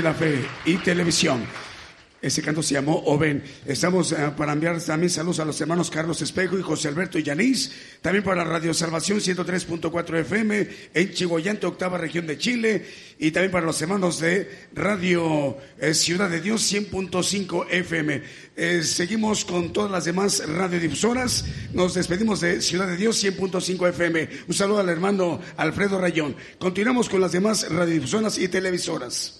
De la Fe y Televisión. Ese canto se llamó Oven. Estamos eh, para enviar también saludos a los hermanos Carlos Espejo y José Alberto Yanis. También para Radio Salvación 103.4 FM en Chihuayante, octava región de Chile. Y también para los hermanos de Radio eh, Ciudad de Dios 100.5 FM. Eh, seguimos con todas las demás radiodifusoras. Nos despedimos de Ciudad de Dios 100.5 FM. Un saludo al hermano Alfredo Rayón. Continuamos con las demás radiodifusoras y televisoras.